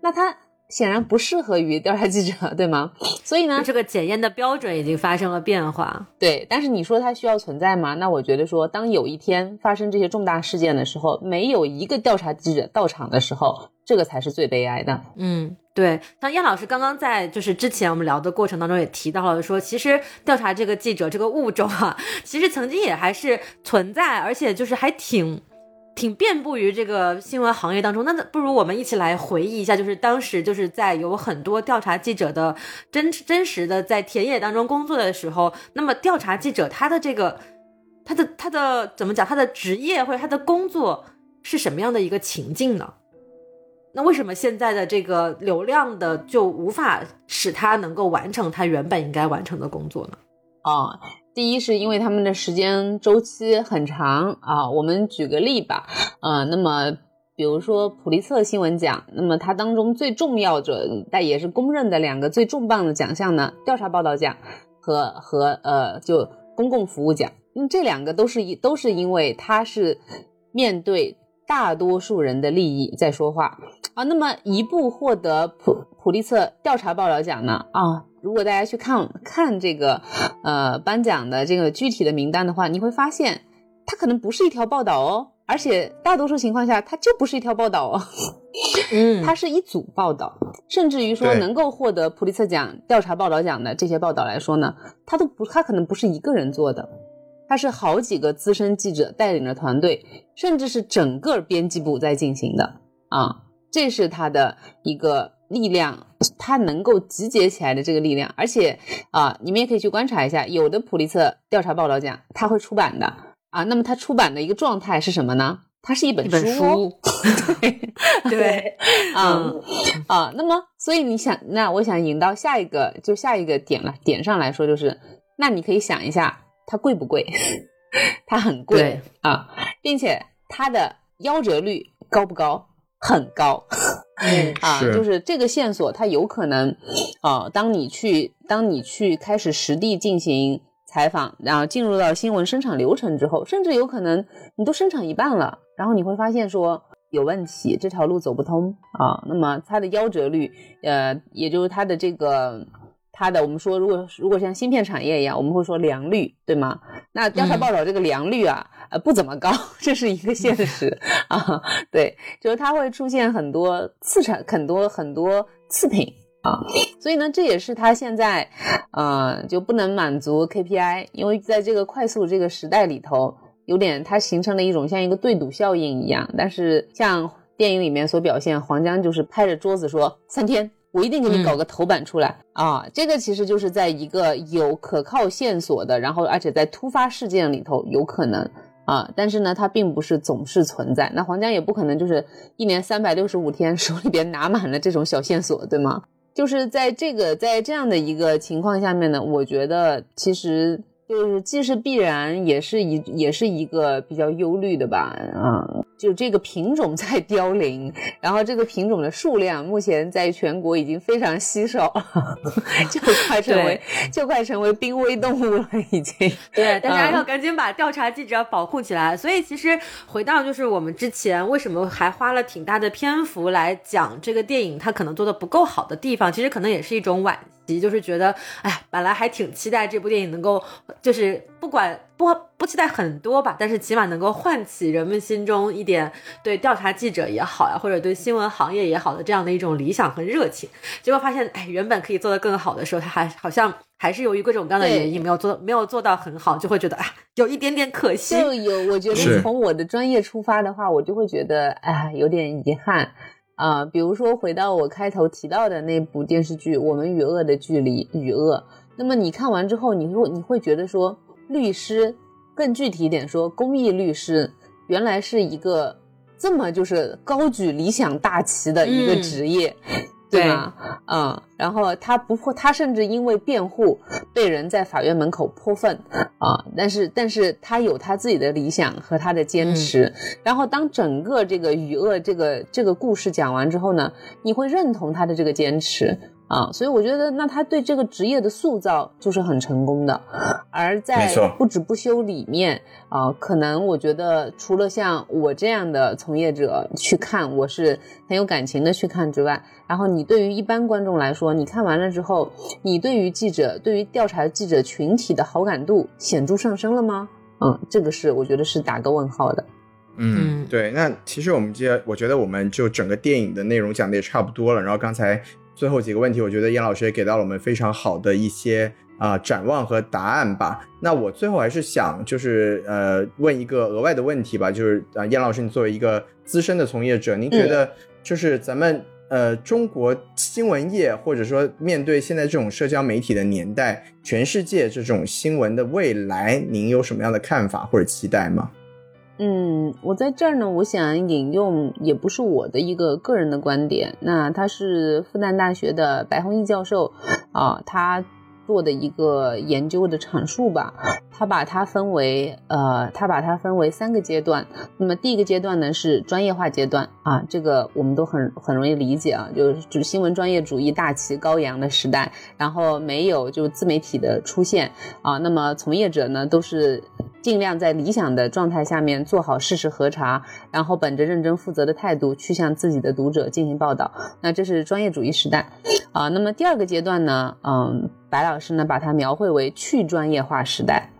Speaker 1: 那他。显然不适合于调查记者，对吗？所以呢，
Speaker 3: 这个检验的标准已经发生了变化。
Speaker 1: 对，但是你说它需要存在吗？那我觉得说，当有一天发生这些重大事件的时候，没有一个调查记者到场的时候，这个才是最悲哀的。
Speaker 3: 嗯，对。像燕老师刚刚在就是之前我们聊的过程当中也提到了，说其实调查这个记者这个物种啊，其实曾经也还是存在，而且就是还挺。挺遍布于这个新闻行业当中，那不如我们一起来回忆一下，就是当时就是在有很多调查记者的真真实的在田野当中工作的时候，那么调查记者他的这个他的他的怎么讲，他的职业或者他的工作是什么样的一个情境呢？那为什么现在的这个流量的就无法使他能够完成他原本应该完成的工作呢？
Speaker 1: 啊。第一是因为他们的时间周期很长啊，我们举个例吧，呃，那么比如说普利策新闻奖，那么它当中最重要的，但也是公认的两个最重磅的奖项呢，调查报道奖和和呃就公共服务奖，因为这两个都是一都是因为它是面对大多数人的利益在说话啊，那么一部获得普普利策调查报道奖呢啊。如果大家去看看这个，呃，颁奖的这个具体的名单的话，你会发现，它可能不是一条报道哦，而且大多数情况下，它就不是一条报道哦，
Speaker 3: 嗯，
Speaker 1: 它是一组报道，甚至于说能够获得普利策奖调查报道奖的这些报道来说呢，它都不，它可能不是一个人做的，它是好几个资深记者带领着团队，甚至是整个编辑部在进行的。啊，这是它的一个。力量，它能够集结起来的这个力量，而且啊，你们也可以去观察一下，有的普利策调查报道讲它会出版的。啊，那么它出版的一个状态是什么呢？它是一本
Speaker 3: 书，
Speaker 1: 对。
Speaker 3: 对，
Speaker 1: 啊啊，那么所以你想，那我想引到下一个，就下一个点了，点上来说就是，那你可以想一下，它贵不贵？它很贵。啊，并且它的夭折率高不高？很高，啊，就是这个线索，它有可能啊，当你去，当你去开始实地进行。采访，然后进入到新闻生产流程之后，甚至有可能你都生产一半了，然后你会发现说有问题，这条路走不通啊。那么它的夭折率，呃，也就是它的这个它的我们说，如果如果像芯片产业一样，我们会说良率，对吗？那调查报道这个良率啊，呃，不怎么高，这是一个现实 啊。对，就是它会出现很多次产，很多很多次品。啊，所以呢，这也是它现在，呃，就不能满足 KPI，因为在这个快速这个时代里头，有点它形成了一种像一个对赌效应一样。但是像电影里面所表现，黄江就是拍着桌子说三天，我一定给你搞个头版出来啊！这个其实就是在一个有可靠线索的，然后而且在突发事件里头有可能啊，但是呢，它并不是总是存在。那黄江也不可能就是一年三百六十五天手里边拿满了这种小线索，对吗？就是在这个在这样的一个情况下面呢，我觉得其实就是既是必然，也是一也是一个比较忧虑的吧，啊。就这个品种在凋零，然后这个品种的数量目前在全国已经非常稀少了，就快成为就快成为濒危动物了，已经。
Speaker 3: 对，大家要赶紧把调查记者保护起来。所以其实回到就是我们之前为什么还花了挺大的篇幅来讲这个电影它可能做的不够好的地方，其实可能也是一种惋惜，就是觉得哎，本来还挺期待这部电影能够就是不管。不不期待很多吧，但是起码能够唤起人们心中一点对调查记者也好呀，或者对新闻行业也好的这样的一种理想和热情。结果发现，哎，原本可以做得更好的时候，他还好像还是由于各种各样的原因没有做没有做到很好，就会觉得哎，有一点点可惜。
Speaker 1: 就有，我觉得从我的专业出发的话，我就会觉得哎，有点遗憾啊。比如说回到我开头提到的那部电视剧《我们与恶的距离》，与恶。那么你看完之后，你会你会觉得说。律师，更具体一点说，公益律师原来是一个这么就是高举理想大旗的一个职业，对吗？嗯，然后他不破，他甚至因为辩护被人在法院门口泼粪啊，但是但是他有他自己的理想和他的坚持。然后当整个这个雨恶这个这个故事讲完之后呢，你会认同他的这个坚持。啊，所以我觉得，那他对这个职业的塑造就是很成功的。而在不止不休里面啊，可能我觉得除了像我这样的从业者去看，我是很有感情的去看之外，然后你对于一般观众来说，你看完了之后，你对于记者、对于调查记者群体的好感度显著上升了吗？嗯，这个是我觉得是打个问号的。
Speaker 2: 嗯，对。那其实我们接，我觉得我们就整个电影的内容讲的也差不多了。然后刚才。最后几个问题，我觉得燕老师也给到了我们非常好的一些啊展望和答案吧。那我最后还是想就是呃问一个额外的问题吧，就是啊燕老师，你作为一个资深的从业者，您觉得就是咱们呃中国新闻业或者说面对现在这种社交媒体的年代，全世界这种新闻的未来，您有什么样的看法或者期待吗？
Speaker 1: 嗯，我在这儿呢，我想引用也不是我的一个个人的观点，那他是复旦大学的白弘毅教授啊，他。做的一个研究的阐述吧，他把它分为呃，他把它分为三个阶段。那么第一个阶段呢是专业化阶段啊，这个我们都很很容易理解啊，就是就新闻专业主义大旗高扬的时代，然后没有就自媒体的出现啊，那么从业者呢都是尽量在理想的状态下面做好事实核查，然后本着认真负责的态度去向自己的读者进行报道。那这是专业主义时代啊。那么第二个阶段呢，嗯。白老师呢，把它描绘为去专业化时代，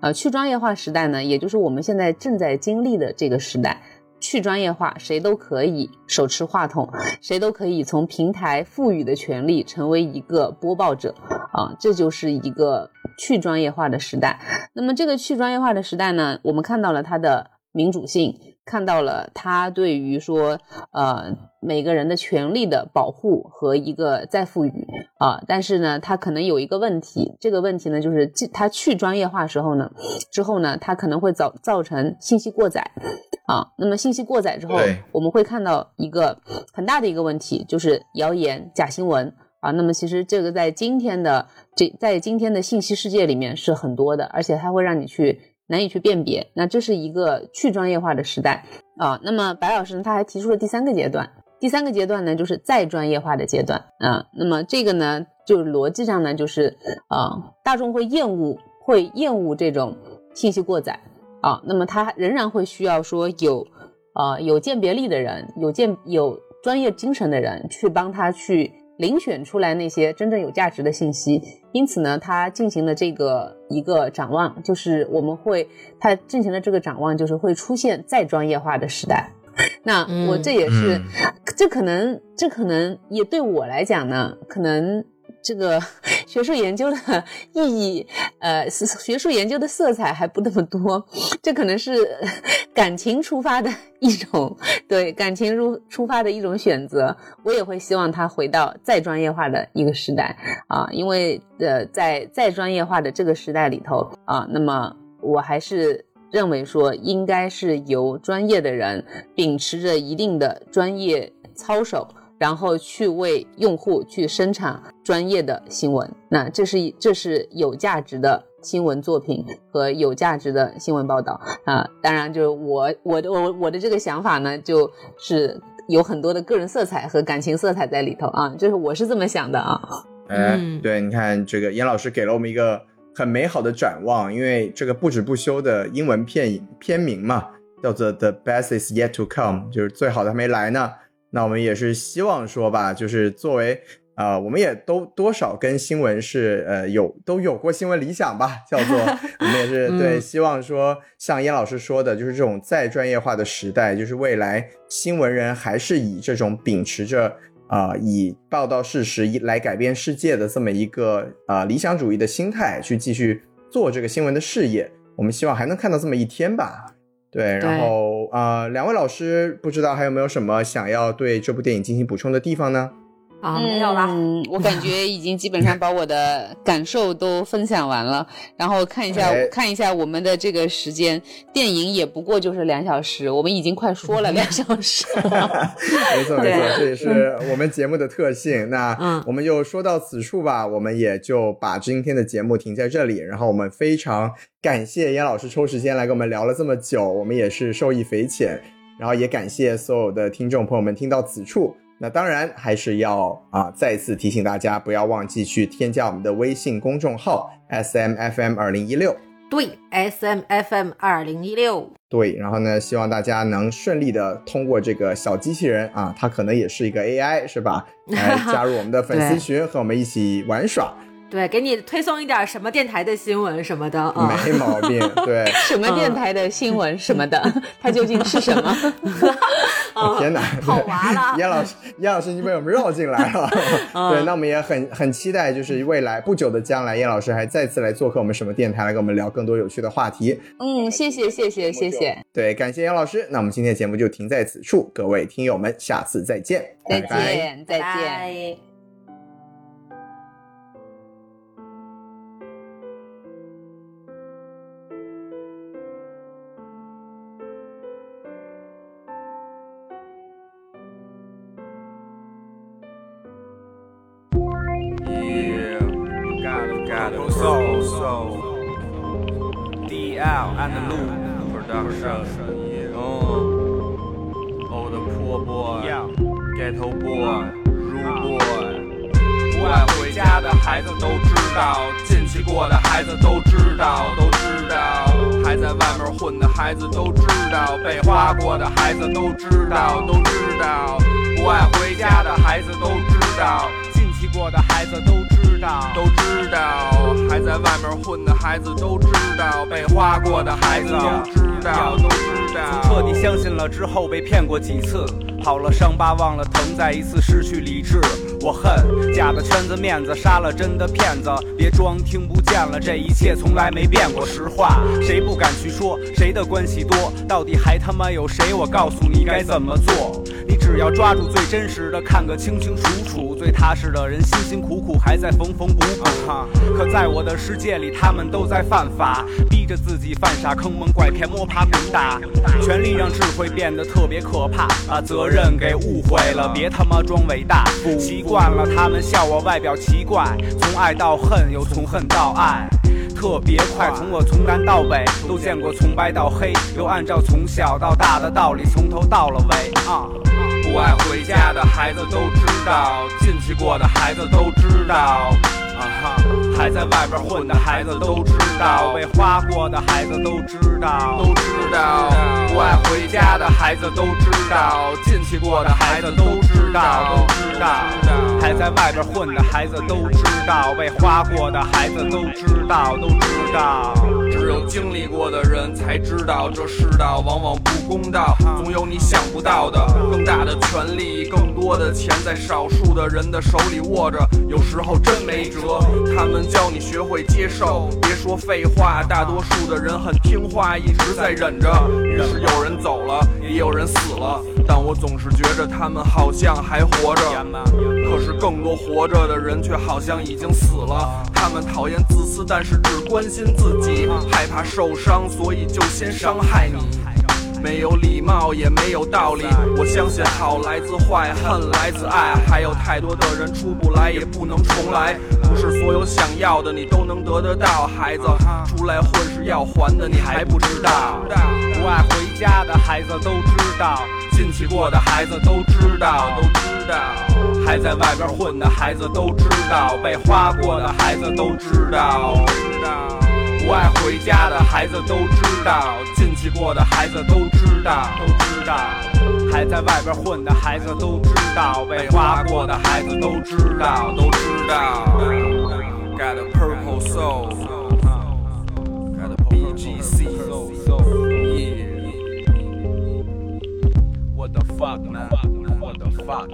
Speaker 1: 呃，去专业化时代呢，也就是我们现在正在经历的这个时代。去专业化，谁都可以手持话筒，谁都可以从平台赋予的权利成为一个播报者啊，这就是一个去专业化的时代。那么这个去专业化的时代呢，我们看到了它的民主性看到了他对于说呃每个人的权利的保护和一个再赋予啊，但是呢，他可能有一个问题，这个问题呢就是他去专业化时候呢，之后呢，他可能会造造成信息过载啊。那么信息过载之后，我们会看到一个很大的一个问题，就是谣言、假新闻啊。那么其实这个在今天的这在今天的信息世界里面是很多的，而且它会让你去。难以去辨别，那这是一个去专业化的时代啊。那么白老师呢，他还提出了第三个阶段，第三个阶段呢，就是再专业化的阶段啊。那么这个呢，就逻辑上呢，就是啊，大众会厌恶，会厌恶这种信息过载啊。那么他仍然会需要说有啊有鉴别力的人，有鉴有专业精神的人去帮他去遴选出来那些真正有价值的信息。因此呢，他进行了这个一个展望，就是我们会他进行了这个展望，就是会出现再专业化的时代。那我这也是，这可能这可能也对我来讲呢，可能。这个 学术研究的意义，呃，学术研究的色彩还不那么多，这可能是 感情出发的一种，对感情入出发的一种选择。我也会希望他回到再专业化的一个时代啊，因为呃，在再专业化的这个时代里头啊，那么我还是认为说，应该是由专业的人秉持着一定的专业操守。然后去为用户去生产专业的新闻，那这是这是有价值的新闻作品和有价值的新闻报道啊。当然，就是我我的我我的这个想法呢，就是有很多的个人色彩和感情色彩在里头啊。就是我是这么想的啊。
Speaker 2: 哎，对，你看这个严老师给了我们一个很美好的展望，因为这个不止不休的英文片片名嘛，叫做 The Best Is Yet To Come，就是最好的还没来呢。那我们也是希望说吧，就是作为啊，我们也都多少跟新闻是呃有都有过新闻理想吧，叫做 我们也是对，希望说像燕老师说的，就是这种再专业化的时代，就是未来新闻人还是以这种秉持着啊以报道事实来改变世界的这么一个啊理想主义的心态去继续做这个新闻的事业，我们希望还能看到这么一天吧。对，然后啊，两位老师不知道还有没有什么想要对这部电影进行补充的地方呢？
Speaker 3: 啊，没有啦。
Speaker 1: 嗯，我感觉已经基本上把我的感受都分享完了。然后看一下，看一下我们的这个时间，电影也不过就是两小时，我们已经快说了两小时了。
Speaker 2: 没错没错，这也是我们节目的特性。那我们就说到此处吧，我们也就把今天的节目停在这里。然后我们非常感谢严老师抽时间来跟我们聊了这么久，我们也是受益匪浅。然后也感谢所有的听众朋友们听到此处。那当然还是要啊，再次提醒大家，不要忘记去添加我们的微信公众号 S M F M 二零一六。
Speaker 3: 对，S M F M 二零一六。
Speaker 2: 对，然后呢，希望大家能顺利的通过这个小机器人啊，它可能也是一个 A I，是吧？来加入我们的粉丝群，和我们一起玩耍。
Speaker 3: 对，给你推送一点什么电台的新闻什么的，
Speaker 2: 没毛病。对，
Speaker 1: 什么电台的新闻什么的，它究竟是什么？
Speaker 2: 天哪，
Speaker 3: 好玩了！
Speaker 2: 严老师，严老师，你被我们绕进来了。对，那我们也很很期待，就是未来不久的将来，严老师还再次来做客我们什么电台，来跟我们聊更多有趣的话题。
Speaker 1: 嗯，谢谢，谢谢，谢谢。
Speaker 2: 对，感谢严老师。那我们今天的节目就停在此处，各位听友们，下次再见，
Speaker 1: 再见，再见。
Speaker 4: 道，进去过的孩子都知道，都知道。还在外面混的孩子都知道，被花过的孩子都知道，都知道。不爱回家的孩子都知道，进去过的孩子都知道，都知道。还在外面混的孩子都知道，被花过的孩子都知道，都知道。彻底相信了之后，被骗过几次。好了伤疤忘了疼，再一次失去理智。我恨假的圈子面子，杀了真的骗子。别装听不见了，这一切从来没变过。实话，谁不敢去说？谁的关系多？到底还他妈有谁？我告诉你该怎么做。你只要抓住最真实的，看个清清楚楚。最踏实的人，辛辛苦苦还在缝缝补补。可在我的世界里，他们都在犯法，逼着自己犯傻，坑蒙拐骗，摸爬滚打。权力让智慧变得特别可怕，把责任给误会了。别他妈装伟大，习惯。惯了，他们笑我外表奇怪，从爱到恨，又从恨到爱，特别快。从我从南到北都见过，从白到黑，又按照从小到大的道理，从头到了尾。啊，不爱回家的孩子都知道，进去过的孩子都知道。哈，还在外边混的孩子都知道，被花过的孩子都知道，都知道。不爱回家的孩子都知道，进去过的孩子都知道，都知道。还在外边混的孩子都知道，被花过的孩子都知道，都知道。只有经历过的人才知道，这世道往往不公道，总有你想不到的更大的权利，更多的钱在少数的人的手里握着，有时候真没辙。他们教你学会接受，别说废话。大多数的人很听话，一直在忍着。于是有人走了，也有人死了，但我总是觉着他们好像还活着。可是更多活着的人却好像已经死了。他们讨厌自私，但是只关心自己，害怕受伤，所以就先伤害你。没有礼貌，也没有道理。我相信好来自坏，恨来自爱。还有太多的人出不来，也不能重来。不是所有想要的你都能得得到。孩子出来混是要还的，你还不知道。不爱回家的孩子都知道，进去过的孩子都知道，都知道。还在外边混的孩子都知道，被花过的孩子都知道。不爱回家的孩子都知道，进去过的孩子都知道，都知道。还在外边混的孩子都知道，被花过的孩子都知道，都知道。Got a purple soul, got a BGC soul, yeah. What the fuck, man? What the fuck?